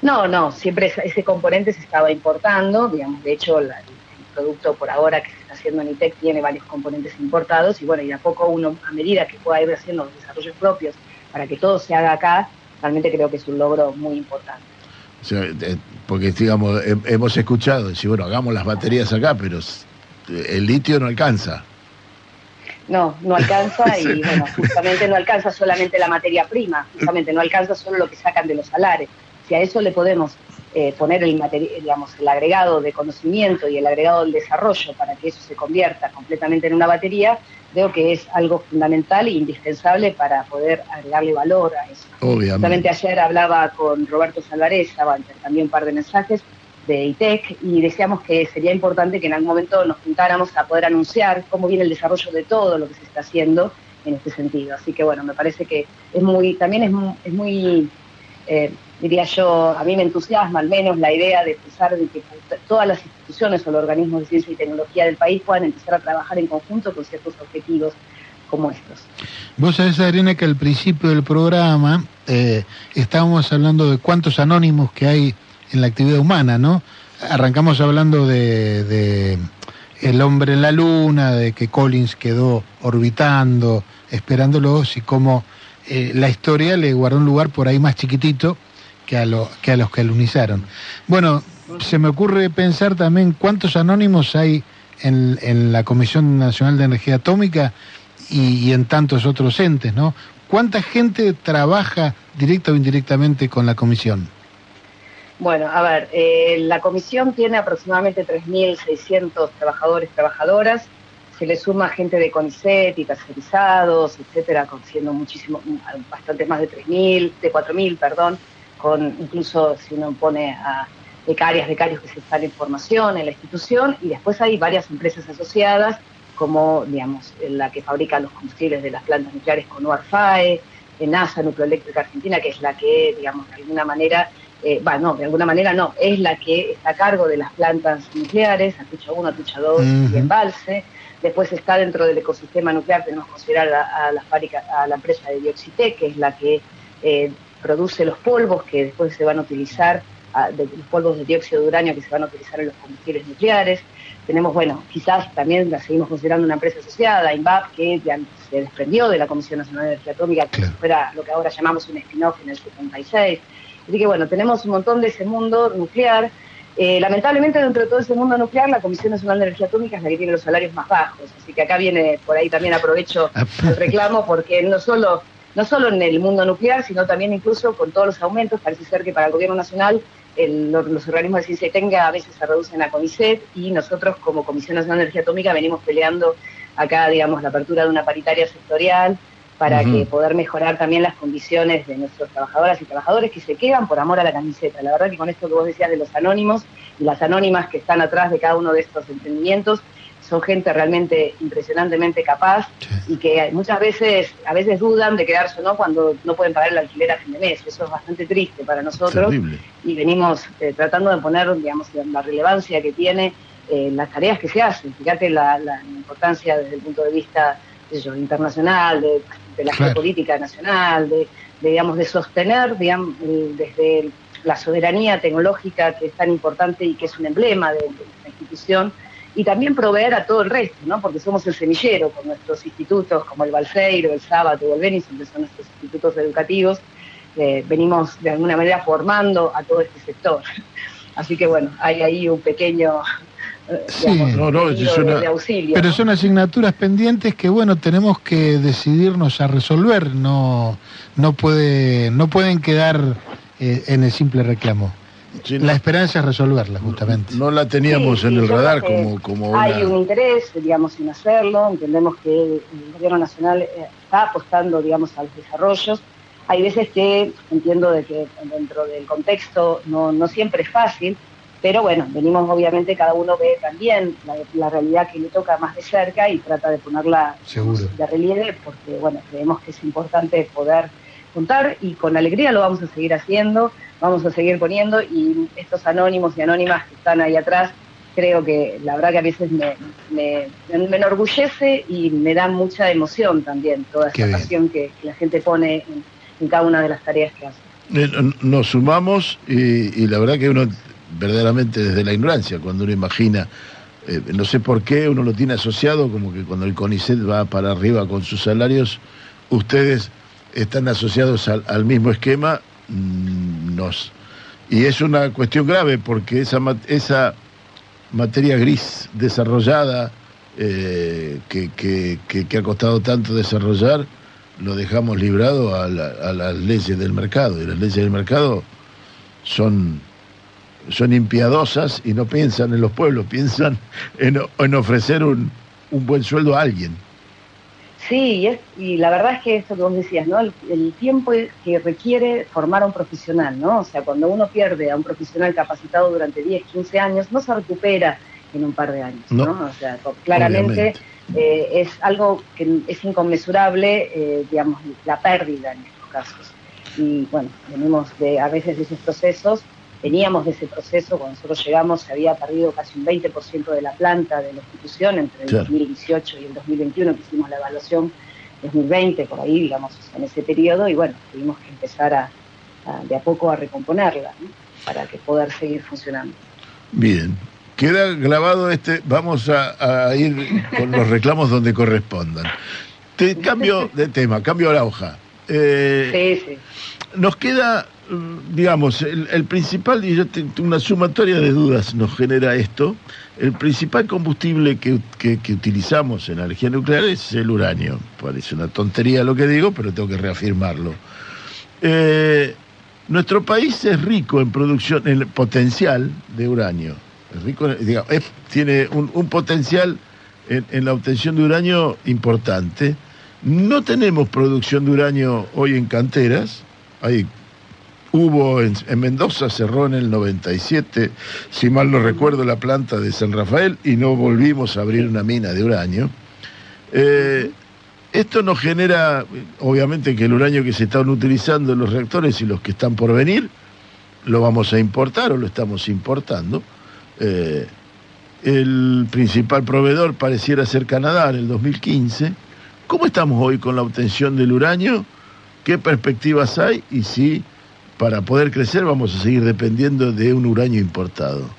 No, no, siempre ese, componente se estaba importando, digamos, de hecho la- el producto por ahora que se está haciendo en ITEC tiene varios componentes importados y bueno, y a poco uno, a medida que pueda ir haciendo los desarrollos propios para que todo se haga acá, realmente creo que es un logro muy importante. O sea, eh, porque digamos, he- hemos escuchado decir, bueno, hagamos las baterías acá, pero el litio no alcanza. No, no alcanza y bueno, justamente no alcanza solamente la materia prima, justamente no alcanza solo lo que sacan de los salares. Si a eso le podemos eh, poner el, materi- digamos, el agregado de conocimiento y el agregado del desarrollo para que eso se convierta completamente en una batería, veo que es algo fundamental e indispensable para poder agregarle valor a eso. Obviamente. Justamente ayer hablaba con Roberto Salvarez, también un par de mensajes de ITEC y decíamos que sería importante que en algún momento nos juntáramos a poder anunciar cómo viene el desarrollo de todo lo que se está haciendo en este sentido. Así que bueno, me parece que es muy, también es muy, es muy eh, diría yo, a mí me entusiasma al menos la idea de pensar de que todas las instituciones o los organismos de ciencia y tecnología del país puedan empezar a trabajar en conjunto con ciertos objetivos como estos. Vos sabés, Adriana, que al principio del programa eh, estábamos hablando de cuántos anónimos que hay en la actividad humana, ¿no? Arrancamos hablando de, el hombre en la luna, de que Collins quedó orbitando, esperándolos y cómo eh, la historia le guardó un lugar por ahí más chiquitito que a, lo, que a los que alunizaron. Bueno, se me ocurre pensar también cuántos anónimos hay en, la Comisión Nacional de Energía Atómica y, en tantos otros entes, ¿no? ¿Cuánta gente trabaja directa o indirectamente con la comisión? Bueno, a ver, eh, la comisión tiene aproximadamente 3.600 trabajadores, trabajadoras. Se le suma gente de CONICET y tercerizados, etcétera, siendo muchísimo, bastante más de 3.000, de 4.000, perdón, con incluso si uno pone a becarias, becarios que se están en formación en la institución, y después hay varias empresas asociadas, como, digamos, la que fabrica los combustibles de las plantas nucleares con UARFAE, en NASA, Nucleoeléctrica Argentina, que es la que, digamos, de alguna manera eh, va, no, de alguna manera no, es la que está a cargo de las plantas nucleares, Atucha 1, Atucha 2 Ujú. y Embalse. Después está dentro del ecosistema nuclear, tenemos que considerar a, a la fábrica, a la empresa de Dioxitec, que es la que eh, produce los polvos que después se van a utilizar, ah, de- los polvos de dióxido de uranio que se van a utilizar en los combustibles nucleares. Tenemos, bueno, quizás también la seguimos considerando una empresa asociada, INVAP, que ya se desprendió de la Comisión Nacional de Energía Atómica, que Claro. fuera lo que ahora llamamos un spin-off en el 76. Así que bueno, tenemos un montón de ese mundo nuclear. Eh, lamentablemente dentro de todo ese mundo nuclear, la Comisión Nacional de Energía Atómica es la que tiene los salarios más bajos. Así que acá viene, por ahí también aprovecho el reclamo, porque no solo, no solo en el mundo nuclear, sino también incluso con todos los aumentos, parece ser que para el gobierno nacional el- los, organismos de ciencia y técnica a veces se reducen a CONICET y nosotros como Comisión Nacional de Energía Atómica venimos peleando acá, digamos, la apertura de una paritaria sectorial para que poder mejorar también las condiciones de nuestros trabajadoras y trabajadores que se quedan por amor a la camiseta. La verdad que con esto que vos decías de los anónimos y las anónimas que están atrás de cada uno de estos emprendimientos, son gente realmente impresionantemente capaz y que muchas veces, a veces dudan de quedarse o no cuando no pueden pagar el alquiler a fin de mes. Eso es bastante triste para nosotros Terrible. y venimos eh, tratando de poner, digamos, la, la relevancia que tiene eh, las tareas que se hacen. Fíjate la, la importancia desde el punto de vista yo, internacional, de, de la Claro. geopolítica nacional, de, de, digamos, de sostener, digamos, desde la soberanía tecnológica que es tan importante y que es un emblema de, de nuestra institución, y también proveer a todo el resto, ¿no? porque somos el semillero con nuestros institutos como el Balseiro, el Sábato o el Benison, que son nuestros institutos educativos, eh, venimos de alguna manera formando a todo este sector. Así que bueno, hay ahí un pequeño eh, Sí. digamos, No, no, es una- de, de auxilio. Pero ¿no? son asignaturas pendientes que bueno tenemos que decidirnos a resolver, no no puede no pueden quedar eh, en el simple reclamo. Sí, La esperanza es resolverla justamente. no la teníamos Sí, en sí, el radar como, como Hay un interés, digamos, en hacerlo. Entendemos que el gobierno nacional eh, está apostando, digamos, a los desarrollos. Hay veces que entiendo de que dentro del contexto no, no siempre es fácil, pero bueno, venimos obviamente, cada uno ve también la, la realidad que le toca más de cerca y trata de ponerla Seguro. de relieve porque, bueno, creemos que es importante poder contar y con alegría lo vamos a seguir haciendo, vamos a seguir poniendo y estos anónimos y anónimas que están ahí atrás, creo que la verdad que a veces me, me, me enorgullece y me da mucha emoción también toda bien. pasión que, que la gente pone en, en cada una de las tareas que hace. Eh, Nos sumamos y, y la verdad que uno verdaderamente desde la ignorancia, cuando uno imagina, eh, no sé por qué uno lo tiene asociado, como que cuando el CONICET va para arriba con sus salarios, ustedes están asociados al, al mismo esquema, mm, nos... Y es una cuestión grave porque esa, esa materia gris desarrollada eh, que, que, que, que ha costado tanto desarrollar, lo dejamos librado a, la- a las leyes del mercado. Y las leyes del mercado son, son impiadosas y no piensan en los pueblos, piensan en, en ofrecer un, un buen sueldo a alguien. Sí, y, es- y la verdad es que esto que vos decías, ¿no? El, el tiempo que requiere formar a un profesional, ¿no? O sea, cuando uno pierde a un profesional capacitado durante 10, 15 años, no se recupera en un par de años, ¿no? No. O sea, claramente eh, es algo que es inconmensurable, eh, digamos, la pérdida en estos casos. Y bueno, venimos de a veces de esos procesos, veníamos de ese proceso, cuando nosotros llegamos se había perdido casi un 20% de la planta de la institución entre el Claro. 2018 y el 2021 que hicimos la evaluación 2020, por ahí, digamos, en ese periodo, y bueno, tuvimos que empezar a, a- de a poco a recomponerla, ¿no? para que poder seguir funcionando. Bien. Queda grabado este, vamos a, a ir con los reclamos donde correspondan. Te cambio de tema, cambio la hoja. Eh, Sí, sí. nos queda, digamos, el, principal, y yo tengo una sumatoria de dudas nos genera esto, el principal combustible que, que- utilizamos en la energía nuclear es el uranio. Parece una tontería lo que digo, pero tengo que reafirmarlo. Eh, nuestro país es rico en producción, en el potencial de uranio. Es rico, es- tiene un, un potencial en, en la obtención de uranio importante. No tenemos producción de uranio hoy en canteras. Hay, hubo en, en Mendoza, cerró en el 97, si mal no recuerdo, la planta de San Rafael y no volvimos a abrir una mina de uranio. Eh, esto nos genera, obviamente que el uranio que se están utilizando en los reactores y los que están por venir, lo vamos a importar o lo estamos importando. Eh, el principal proveedor pareciera ser Canadá en el 2015. ¿Cómo estamos hoy con la obtención del uranio? ¿Qué perspectivas hay? Y si para poder crecer vamos a seguir dependiendo de un uranio importado.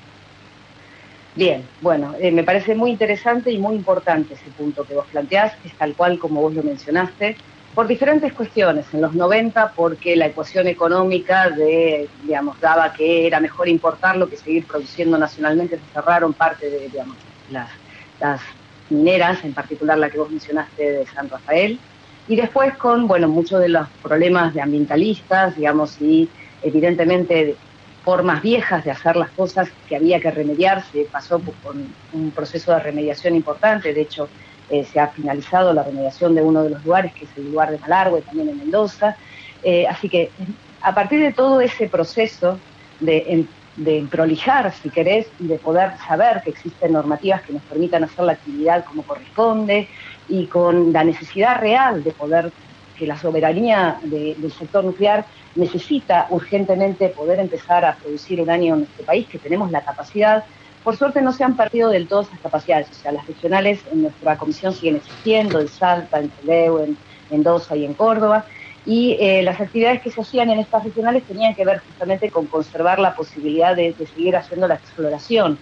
Bien, bueno, eh, me parece muy interesante y muy importante ese punto que vos planteás, es tal cual como vos lo mencionaste, por diferentes cuestiones. En los 90, porque la ecuación económica de, digamos, daba que era mejor importarlo que seguir produciendo nacionalmente, se cerraron parte de, digamos, las, las mineras, en particular la que vos mencionaste de San Rafael. Y después con, bueno, muchos de los problemas de ambientalistas, digamos, y evidentemente formas viejas de hacer las cosas que había que remediar, se pasó por un proceso de remediación importante, de hecho eh, se ha finalizado la remediación de uno de los lugares, que es el lugar de Malargüe, también en Mendoza, Eh, así que a partir de todo ese proceso de, de prolijar, si querés, y de poder saber que existen normativas que nos permitan hacer la actividad como corresponde y con la necesidad real de poder, que la soberanía de- del sector nuclear necesita urgentemente poder empezar a producir uranio en nuestro país, que tenemos la capacidad. Por suerte no se han perdido del todo esas capacidades, o sea, las regionales en nuestra comisión siguen existiendo, en Salta, en Toledo, en Mendoza y en Córdoba, y eh, las actividades que se hacían en estas regionales tenían que ver justamente con conservar la posibilidad de, de seguir haciendo la exploración.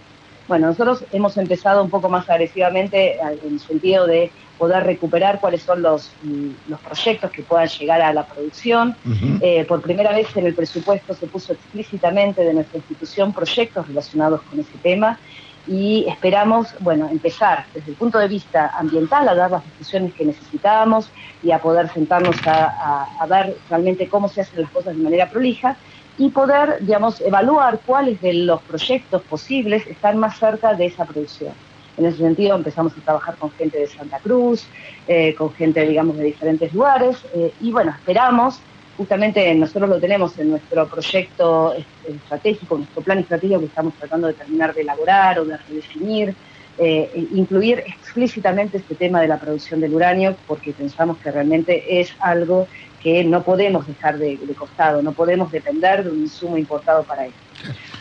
Bueno, nosotros hemos empezado un poco más agresivamente en el sentido de poder recuperar cuáles son los, mm, los proyectos que puedan llegar a la producción. Eh, por primera vez en el presupuesto se puso explícitamente de nuestra institución proyectos relacionados con ese tema y esperamos, bueno, empezar desde el punto de vista ambiental a dar las discusiones que necesitábamos y a poder sentarnos a, a- a ver realmente cómo se hacen las cosas de manera prolija y poder, digamos, evaluar cuáles de los proyectos posibles están más cerca de esa producción. En ese sentido empezamos a trabajar con gente de Santa Cruz, eh, con gente, digamos, de diferentes lugares eh, y bueno, esperamos justamente nosotros lo tenemos en nuestro proyecto eh, estratégico, nuestro plan estratégico que estamos tratando de terminar de elaborar o de redefinir, eh, e incluir explícitamente este tema de la producción del uranio, porque pensamos que realmente es algo que no podemos dejar de, de costado, no podemos depender de un insumo importado para esto.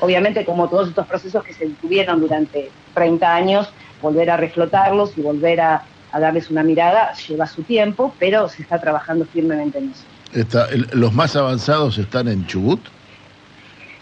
Obviamente, como todos estos procesos que se tuvieron durante 30 años, volver a reflotarlos y volver a, a darles una mirada lleva su tiempo, pero se está trabajando firmemente en eso. Está, el- los más avanzados están en Chubut.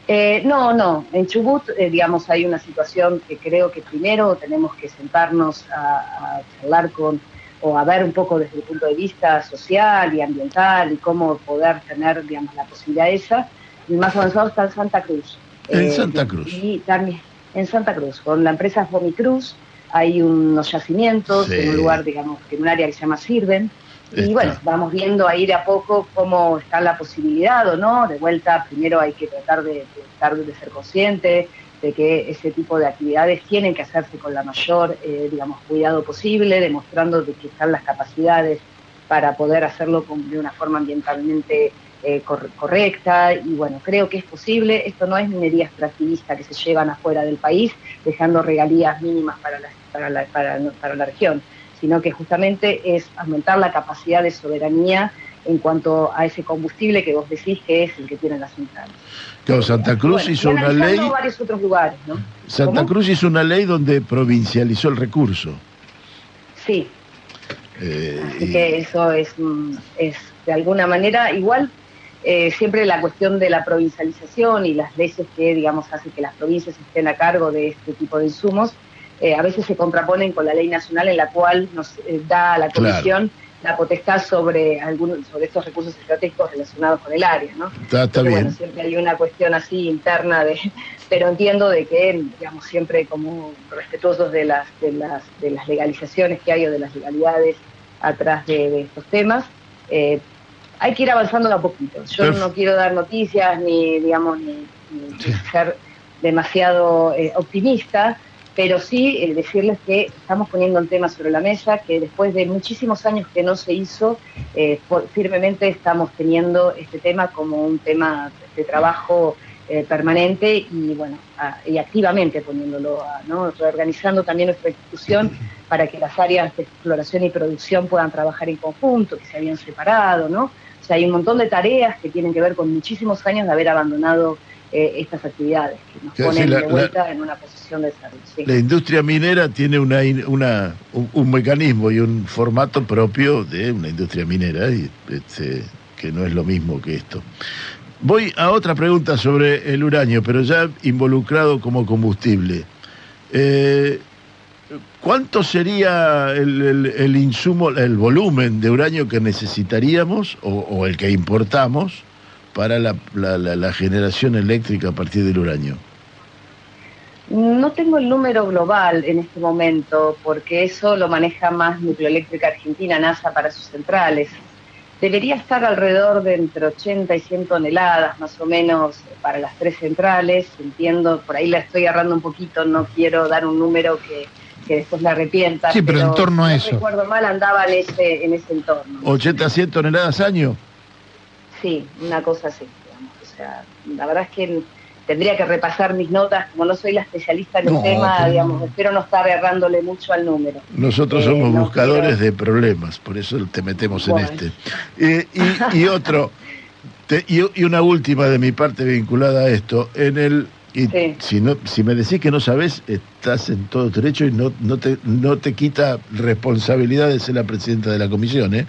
Eh, no, no. En Chubut, eh, digamos, hay una situación que creo que primero tenemos que sentarnos a, a charlar con o a ver un poco desde el punto de vista social y ambiental y cómo poder tener, digamos, la posibilidad esa. El más avanzado está en Santa Cruz. En Eh, Santa Cruz. Y también en Santa Cruz, con la empresa Fomicruz, hay unos yacimientos Sí. en un lugar, digamos, en un área que se llama Sirven. Y Está. bueno, vamos viendo ahí de a poco cómo está la posibilidad o no. De vuelta, primero hay que tratar de, de de ser consciente de que ese tipo de actividades tienen que hacerse con la mayor, eh, digamos, cuidado posible, demostrando de que están las capacidades para poder hacerlo con- de una forma ambientalmente eh, cor- correcta. Y bueno, creo que es posible. Esto no es minería extractivista que se llevan afuera del país, dejando regalías mínimas para la, para la, para, para la región, sino que justamente es aumentar la capacidad de soberanía en cuanto a ese combustible que vos decís que es el que tienen las centrales. Claro, Santa Cruz Bueno, hizo una ley, varios otros lugares, ¿no? Santa ¿Cómo? Cruz hizo una ley donde provincializó el recurso. Sí, Eh, Así y- que eso es, mm, es de alguna manera igual eh, siempre la cuestión de la provincialización y las leyes que digamos hacen que las provincias estén a cargo de este tipo de insumos eh, a veces se contraponen con la ley nacional en la cual nos eh, da a la Claro. comisión la potestad sobre algunos sobre estos recursos estratégicos relacionados con el área, ¿no? Está, está Entonces, bien. Bueno, siempre hay una cuestión así interna de, pero entiendo de que, digamos, siempre como respetuosos de las, de las, de las legalizaciones que hay o de las legalidades atrás de, de estos temas, eh, hay que ir avanzando a poquito. Yo Perf- no quiero dar noticias ni, digamos, ni, ni ser demasiado eh, optimista, pero sí eh, decirles que estamos poniendo el tema sobre la mesa, que después de muchísimos años que no se hizo, eh, por- firmemente estamos teniendo este tema como un tema de trabajo eh, permanente y bueno a- y activamente poniéndolo, a- ¿no? reorganizando también nuestra institución para que las áreas de exploración y producción puedan trabajar en conjunto, que se habían separado, ¿no? O sea, hay un montón de tareas que tienen que ver con muchísimos años de haber abandonado eh, estas actividades, que nos ponen la- de la- vuelta en una posición de desarrollo. sí. La industria minera tiene una, una- un, un mecanismo y un formato propio de una industria minera y, este, que no es lo mismo que esto. Voy a otra pregunta sobre el uranio, pero ya involucrado como combustible. Eh, ¿Cuánto sería el, el- insumo, el volumen de uranio que necesitaríamos o, o el que importamos para la- la- la- la generación eléctrica a partir del uranio? No tengo el número global en este momento, porque eso lo maneja más Nucleoeléctrica Argentina, NASA, para sus centrales. Debería estar alrededor de entre 80 y 100 toneladas, más o menos, para las tres centrales. Entiendo, por ahí la estoy agarrando un poquito, no quiero dar un número que, que después la arrepienta. Sí, pero en torno a si eso. No recuerdo mal, andaba en ese, en ese entorno. ¿80 100 toneladas año? Sí, una cosa así, digamos. O sea, la verdad es que tendría que repasar mis notas, como no soy la especialista en el No, tema, pero- digamos, espero no estar errándole mucho al número. Nosotros Eh, somos no buscadores quiero- de problemas, por eso te metemos Bueno. en este. Eh, y, y otro, te- y, y una última de mi parte vinculada a esto. En el, y Sí. si, no, si me decís que no sabes, estás en todo derecho y no, no, te, no te quita responsabilidad de ser la presidenta de la comisión. ¿eh?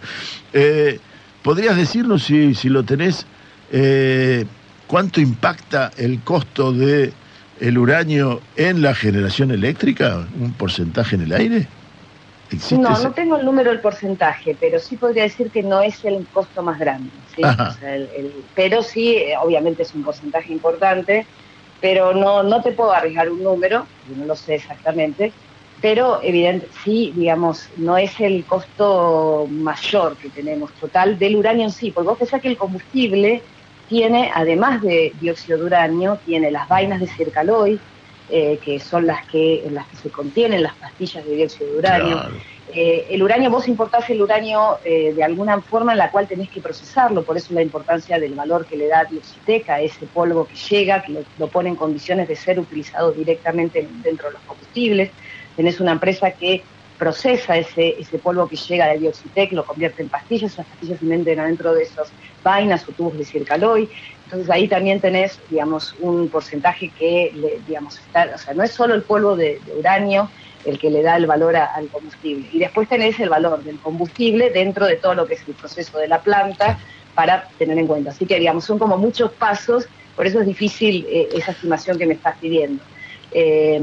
Eh, podrías decirnos, si, si lo tenés, eh, cuánto impacta el costo de el uranio en la generación eléctrica? ¿Un porcentaje en el aire? ¿Existe No, ese- no tengo el número del porcentaje, pero sí podría decir que no es el costo más grande. ¿sí? Ajá. O sea, el- el- pero sí, eh, obviamente es un porcentaje importante, pero no, no te puedo arriesgar un número, no lo sé exactamente, pero evidente, sí, digamos, no es el costo mayor que tenemos total del uranio en sí, porque vos pensás que el combustible tiene, además de dióxido de uranio, tiene las vainas de circaloy, eh, que son las que, en las que se contienen las pastillas de dióxido de uranio. El uranio, vos importás el uranio eh, de alguna forma en la cual tenés que procesarlo, por eso la importancia del valor que le da Dioxitec a ese polvo que llega, que lo, lo pone en condiciones de ser utilizado directamente dentro de los combustibles. Tenés una empresa que procesa ese, ese polvo que llega de Dioxitec, lo convierte en pastillas, esas pastillas se meten adentro de esas vainas o tubos de circaloy. Entonces ahí también tenés, digamos, un porcentaje que, digamos, está, o sea, no es solo el polvo de uranio el que le da el valor al combustible. Y después tenés el valor del combustible dentro de todo lo que es el proceso de la planta para tener en cuenta. Así que, digamos, son como muchos pasos, por eso es difícil eh, esa estimación que me estás pidiendo. Eh,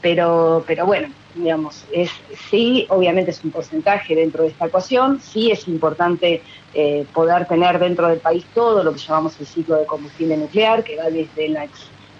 pero, pero bueno, digamos, es, sí, obviamente es un porcentaje dentro de esta ecuación, sí es importante eh, poder tener dentro del país todo lo que llamamos el ciclo de combustible nuclear, que va desde la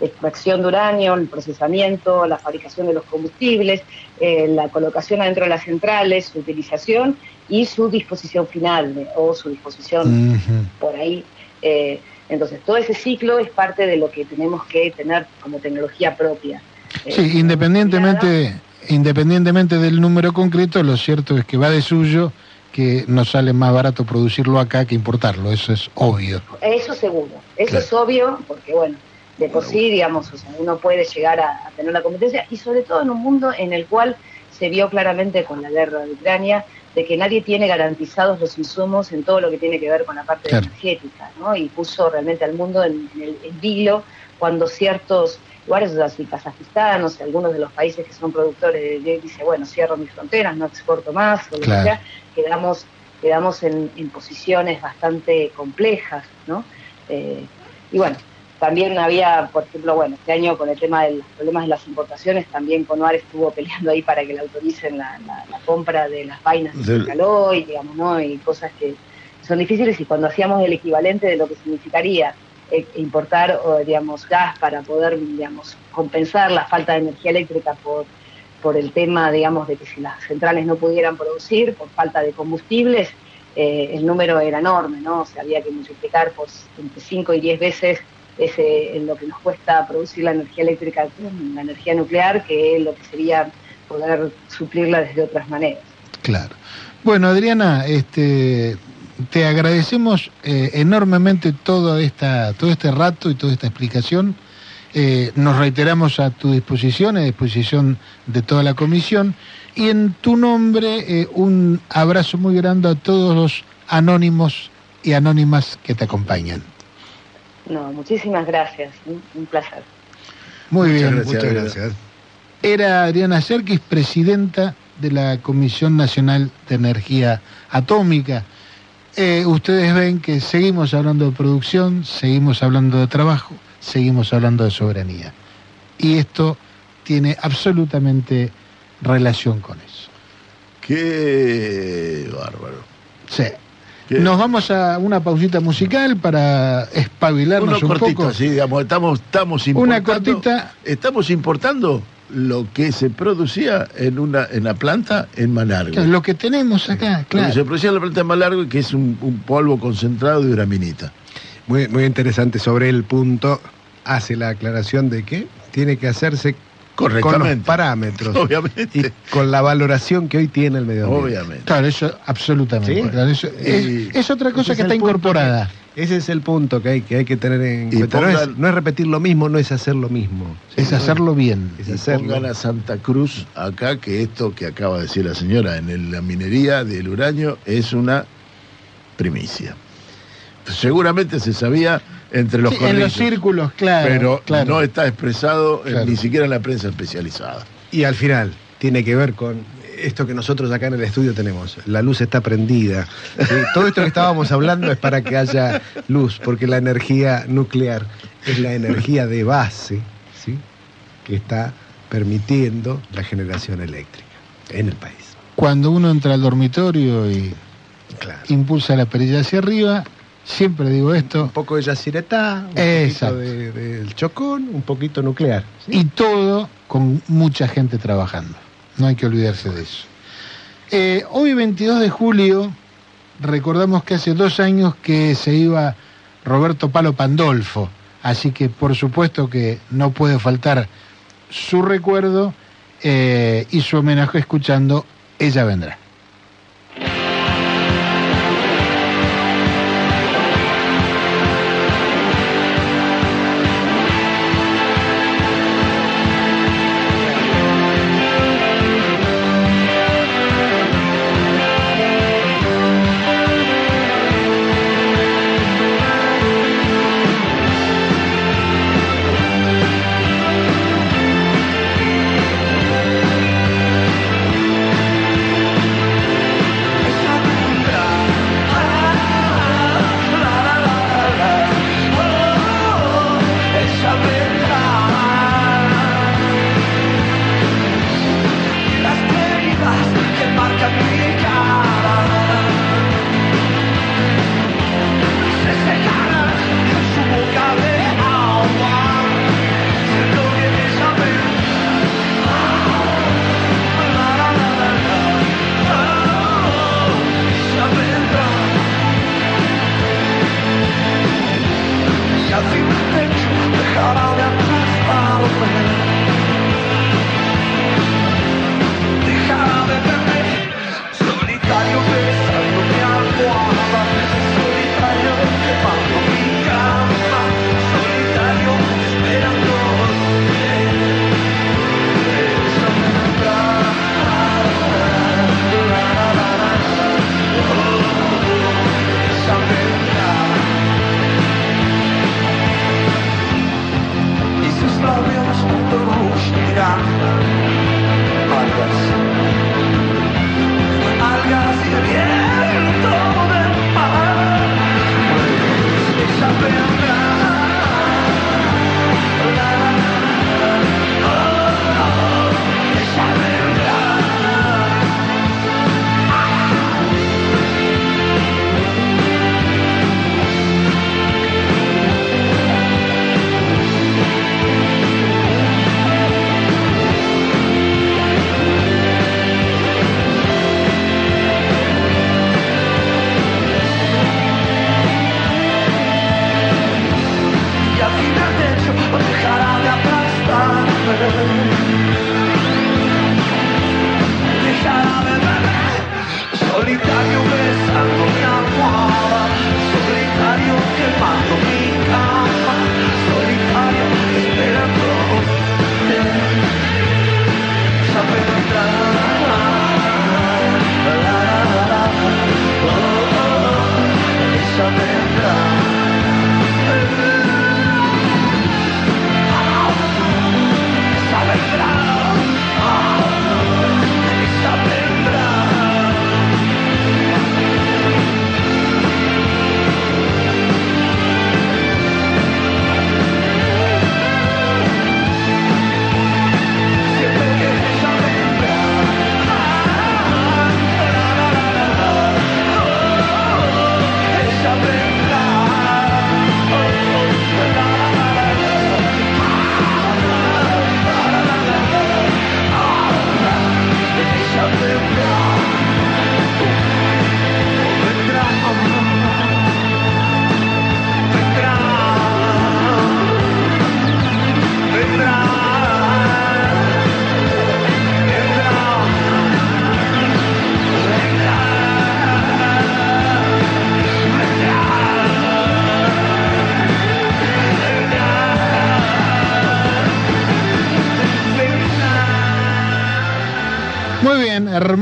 extracción de uranio, el procesamiento, la fabricación de los combustibles, eh, la colocación adentro de las centrales, su utilización y su disposición final eh, o su disposición por ahí. Eh, entonces, todo ese ciclo es parte de lo que tenemos que tener como tecnología propia. Sí, independientemente, independientemente del número concreto, lo cierto es que va de suyo que nos sale más barato producirlo acá que importarlo, eso es obvio. Eso seguro, eso es obvio, porque bueno, de por sí, digamos, o sea, uno puede llegar a, tener la competencia y sobre todo en un mundo en el cual se vio claramente con la guerra de Ucrania de que nadie tiene garantizados los insumos en todo lo que tiene que ver con la parte energética, ¿no? Y puso realmente al mundo en, el vilo cuando ciertos lugares, así Kazajistán, o sea, algunos de los países que son productores de, dice, bueno, cierro mis fronteras, no exporto más, o lo que sea, quedamos, quedamos en, posiciones bastante complejas, ¿no? Eh, y bueno, también había, por ejemplo, bueno, este año con el tema de los problemas de las importaciones, también Conoar estuvo peleando ahí para que le autoricen la, compra de las vainas de Caloi, digamos, ¿no? Y cosas que son difíciles y cuando hacíamos el equivalente de lo que significaría eh, importar, o, digamos, gas para poder, digamos, compensar la falta de energía eléctrica por, por el tema, digamos, de que si las centrales no pudieran producir por falta de combustibles, eh, el número era enorme, ¿no? O sea, había que multiplicar por entre 5 y 10 veces ese, lo que nos cuesta producir la energía eléctrica con la energía nuclear, que es lo que sería poder suplirla desde otras maneras. Claro. Bueno, Adriana, este, te agradecemos eh, enormemente todo, esta, todo este rato y toda esta explicación. Eh, nos reiteramos a tu disposición, a disposición de toda la comisión. Y en tu nombre, eh, un abrazo muy grande a todos los anónimos y anónimas que te acompañan. No, muchísimas gracias, un placer. Muy bien, muchas gracias. Era Adriana Serkis, presidenta de la Comisión Nacional de Energía Atómica. Eh, ustedes ven que seguimos hablando de producción, seguimos hablando de trabajo, seguimos hablando de soberanía. Y esto tiene absolutamente relación con eso. Qué bárbaro. Sí. Nos vamos a una pausita musical para espabilarnos un poco. Sí, digamos, estamos, estamos importando. Una cortita. Estamos importando lo que se producía en una en la planta en Malargo. lo que tenemos acá, claro. Lo que se producía en la planta en Malargo, que es un, polvo concentrado de uraminita. Muy, muy interesante sobre el punto. Hace la aclaración de que tiene que hacerse Correctamente. Con los parámetros. Obviamente. Y con la valoración que hoy tiene el medio ambiente. Obviamente. Claro, eso absolutamente. es, otra cosa que está incorporada. ese es el punto que hay que, hay que tener en cuenta. no, es, repetir lo mismo, no es hacer lo mismo. es hacerlo bien. Es hacerlo. Pongan a Santa Cruz acá que esto que acaba de decir la señora en la minería del uranio es una primicia. Seguramente se sabía entre los En los círculos, claro. Pero no está expresado ni siquiera en la prensa especializada. Y al final, tiene que ver con esto que nosotros acá en el estudio tenemos. La luz está prendida. Todo esto que estábamos hablando es para que haya luz, porque la energía nuclear es la energía de base ¿sí? que está permitiendo la generación eléctrica en el país. Cuando uno entra al dormitorio y impulsa la perilla hacia arriba, Siempre digo esto. Un poco de yaciretá, un poquito del chocón, un poquito nuclear. Y todo con mucha gente trabajando. No hay que olvidarse de eso. Eh, hoy, 22 de julio, recordamos que hace dos años que se iba Roberto Palo Pandolfo. Así que, por supuesto, que no puede faltar su recuerdo eh, y su homenaje escuchando Ella Vendrá.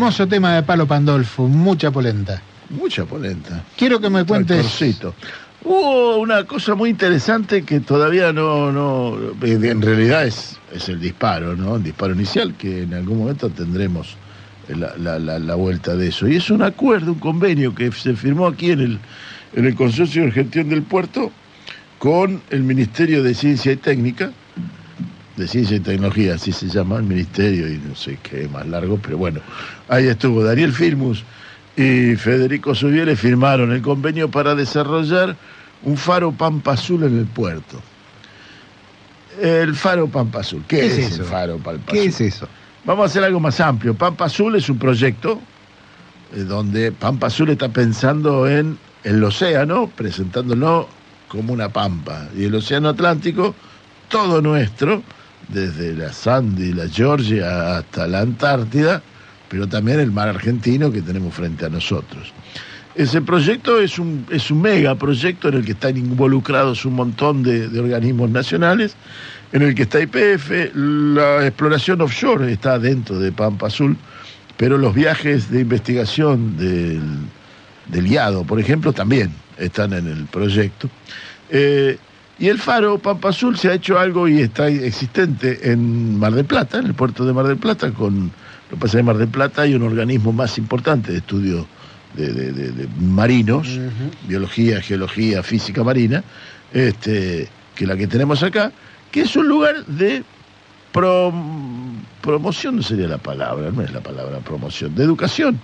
Hermoso tema de Palo Pandolfo, mucha polenta. Mucha polenta. Quiero que me cuentes. Tractorcito. Hubo una cosa muy interesante que todavía no, no, en realidad es, es el disparo, ¿no? El disparo inicial, que en algún momento tendremos la, la- la- la vuelta de eso. Y es un acuerdo, un convenio que se firmó aquí en el, en el Consorcio de Gestión del Puerto con el Ministerio de Ciencia y Técnica, de Ciencia y Tecnología, así se llama el ministerio, y no sé qué más largo, pero bueno, ahí estuvo Daniel Filmus y Federico Subiele firmaron el convenio para desarrollar un faro Pampa Azul en el puerto. El faro Pampa Azul, ¿qué, ¿Qué es, es el eso? faro Pampa ¿Qué Azul? es eso? Vamos a hacer algo más amplio. Pampa Azul es un proyecto eh, donde Pampa Azul está pensando en el océano, presentándolo como una pampa. Y el océano Atlántico, todo nuestro, desde la Sandy, la Georgia hasta la Antártida, pero también el mar argentino que tenemos frente a nosotros. Ese proyecto es un, es un mega proyecto en el que están involucrados un montón de, de organismos nacionales, en el que está IPF, la exploración offshore está dentro de Pampa Azul, pero los viajes de investigación del, del IADO, por ejemplo, también están en el proyecto. Eh, y el faro Pampa Azul se ha hecho algo y está existente en Mar del Plata, en el puerto de Mar del Plata, con lo que pasa en Mar del Plata hay un organismo más importante de estudio de, de- de- de marinos, biología, geología, física marina, este, que la que tenemos acá, que es un lugar de prom- promoción, no sería la palabra, no es la palabra promoción, de educación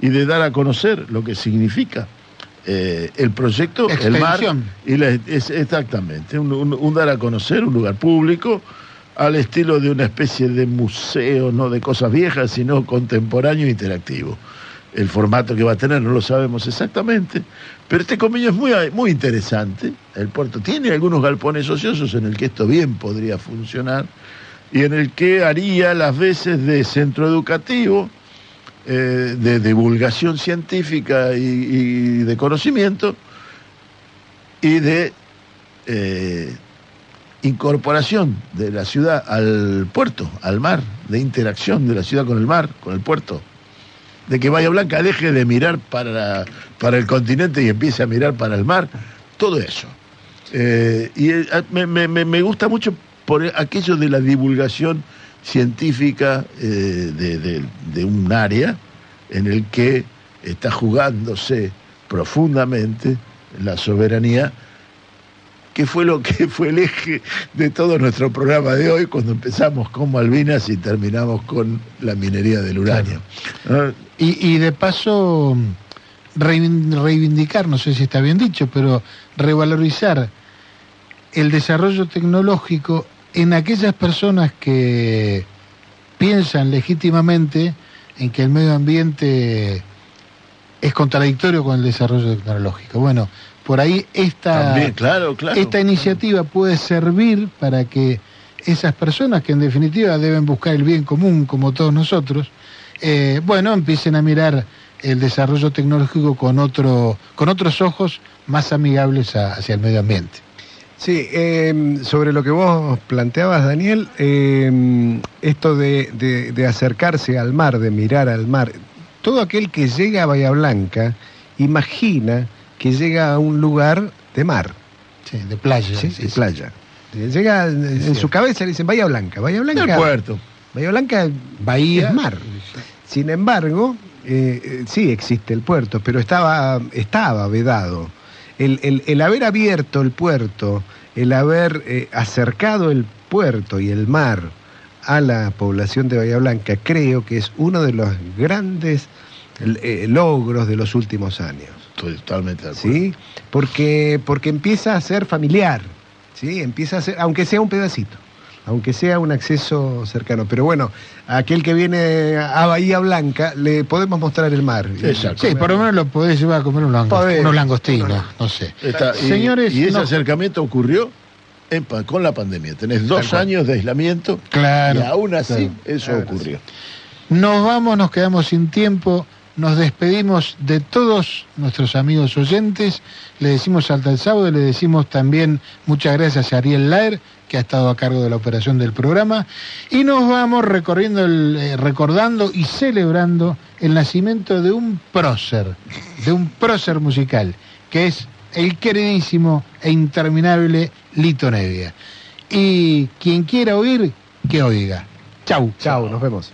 y de dar a conocer lo que significa eh, el proyecto, el mar y la- es exactamente, un, un- un dar a conocer, un lugar público, al estilo de una especie de museo, no de cosas viejas, sino contemporáneo e interactivo. El formato que va a tener no lo sabemos exactamente, pero este convenio es muy, muy interesante. El puerto tiene algunos galpones ociosos en el que esto bien podría funcionar y en el que haría las veces de centro educativo, eh, de divulgación científica y, de conocimiento y de eh, incorporación de la ciudad al puerto, al mar, de interacción de la ciudad con el mar, con el puerto. De que Bahía Blanca deje de mirar para, para el continente y empiece a mirar para el mar, todo eso. Eh, y me- me gusta mucho por aquello de la divulgación científica eh, de, un área en el que está jugándose profundamente la soberanía, que fue lo que fue el eje de todo nuestro programa de hoy, cuando empezamos con Malvinas y terminamos con la minería del uranio. ¿no? Y, y de paso, reivin- reivindicar, no sé si está bien dicho, pero revalorizar el desarrollo tecnológico en aquellas personas que piensan legítimamente en que el medio ambiente es contradictorio con el desarrollo tecnológico. Bueno, por ahí esta, También, claro, claro. esta iniciativa puede servir para que esas personas que en definitiva deben buscar el bien común como todos nosotros, eh, bueno, empiecen a mirar el desarrollo tecnológico con otro, con otros ojos más amigables a- hacia el medio ambiente. Sí, eh, sobre lo que vos planteabas, Daniel, eh, esto de, de- de acercarse al mar, de mirar al mar, todo aquel que llega a Bahía Blanca imagina que llega a un lugar de mar, Sí, de playa. ¿sí? sí, de playa. Llega en su cabeza le dicen Bahía Blanca, Bahía Blanca. El puerto. Bahía Blanca Bahía. es mar. Sin embargo, eh, eh, sí existe el puerto, pero estaba, estaba vedado. El, el- el haber abierto el puerto, el haber eh, acercado el puerto y el mar a la población de Bahía Blanca, creo que es uno de los grandes eh, logros de los últimos años. Estoy totalmente de acuerdo. ¿sí? Porque, porque empieza a ser familiar, ¿sí? Empieza a ser, aunque sea un pedacito, aunque sea un acceso cercano. Pero bueno, a aquel que viene a Bahía Blanca le podemos mostrar el mar. Exacto. Sí, por lo menos lo podés llevar a comer un lango- Podés. unos langostinos, no sé. Está- y, Señores, y ese no- acercamiento ocurrió en con la pandemia. Tenés dos años de aislamiento Claro. y aún así Claro. eso Claro, ocurrió. Nos vamos, nos quedamos sin tiempo, nos despedimos de todos nuestros amigos oyentes, le decimos hasta el sábado y le decimos también muchas gracias a Ariel Laer, que ha estado a cargo de la operación del programa, y nos vamos recorriendo el- eh, recordando y celebrando el nacimiento de un prócer, de un prócer musical, que es el queridísimo e interminable Lito Nevia. Y quien quiera oír, que oiga. Chau. Chao, nos vemos.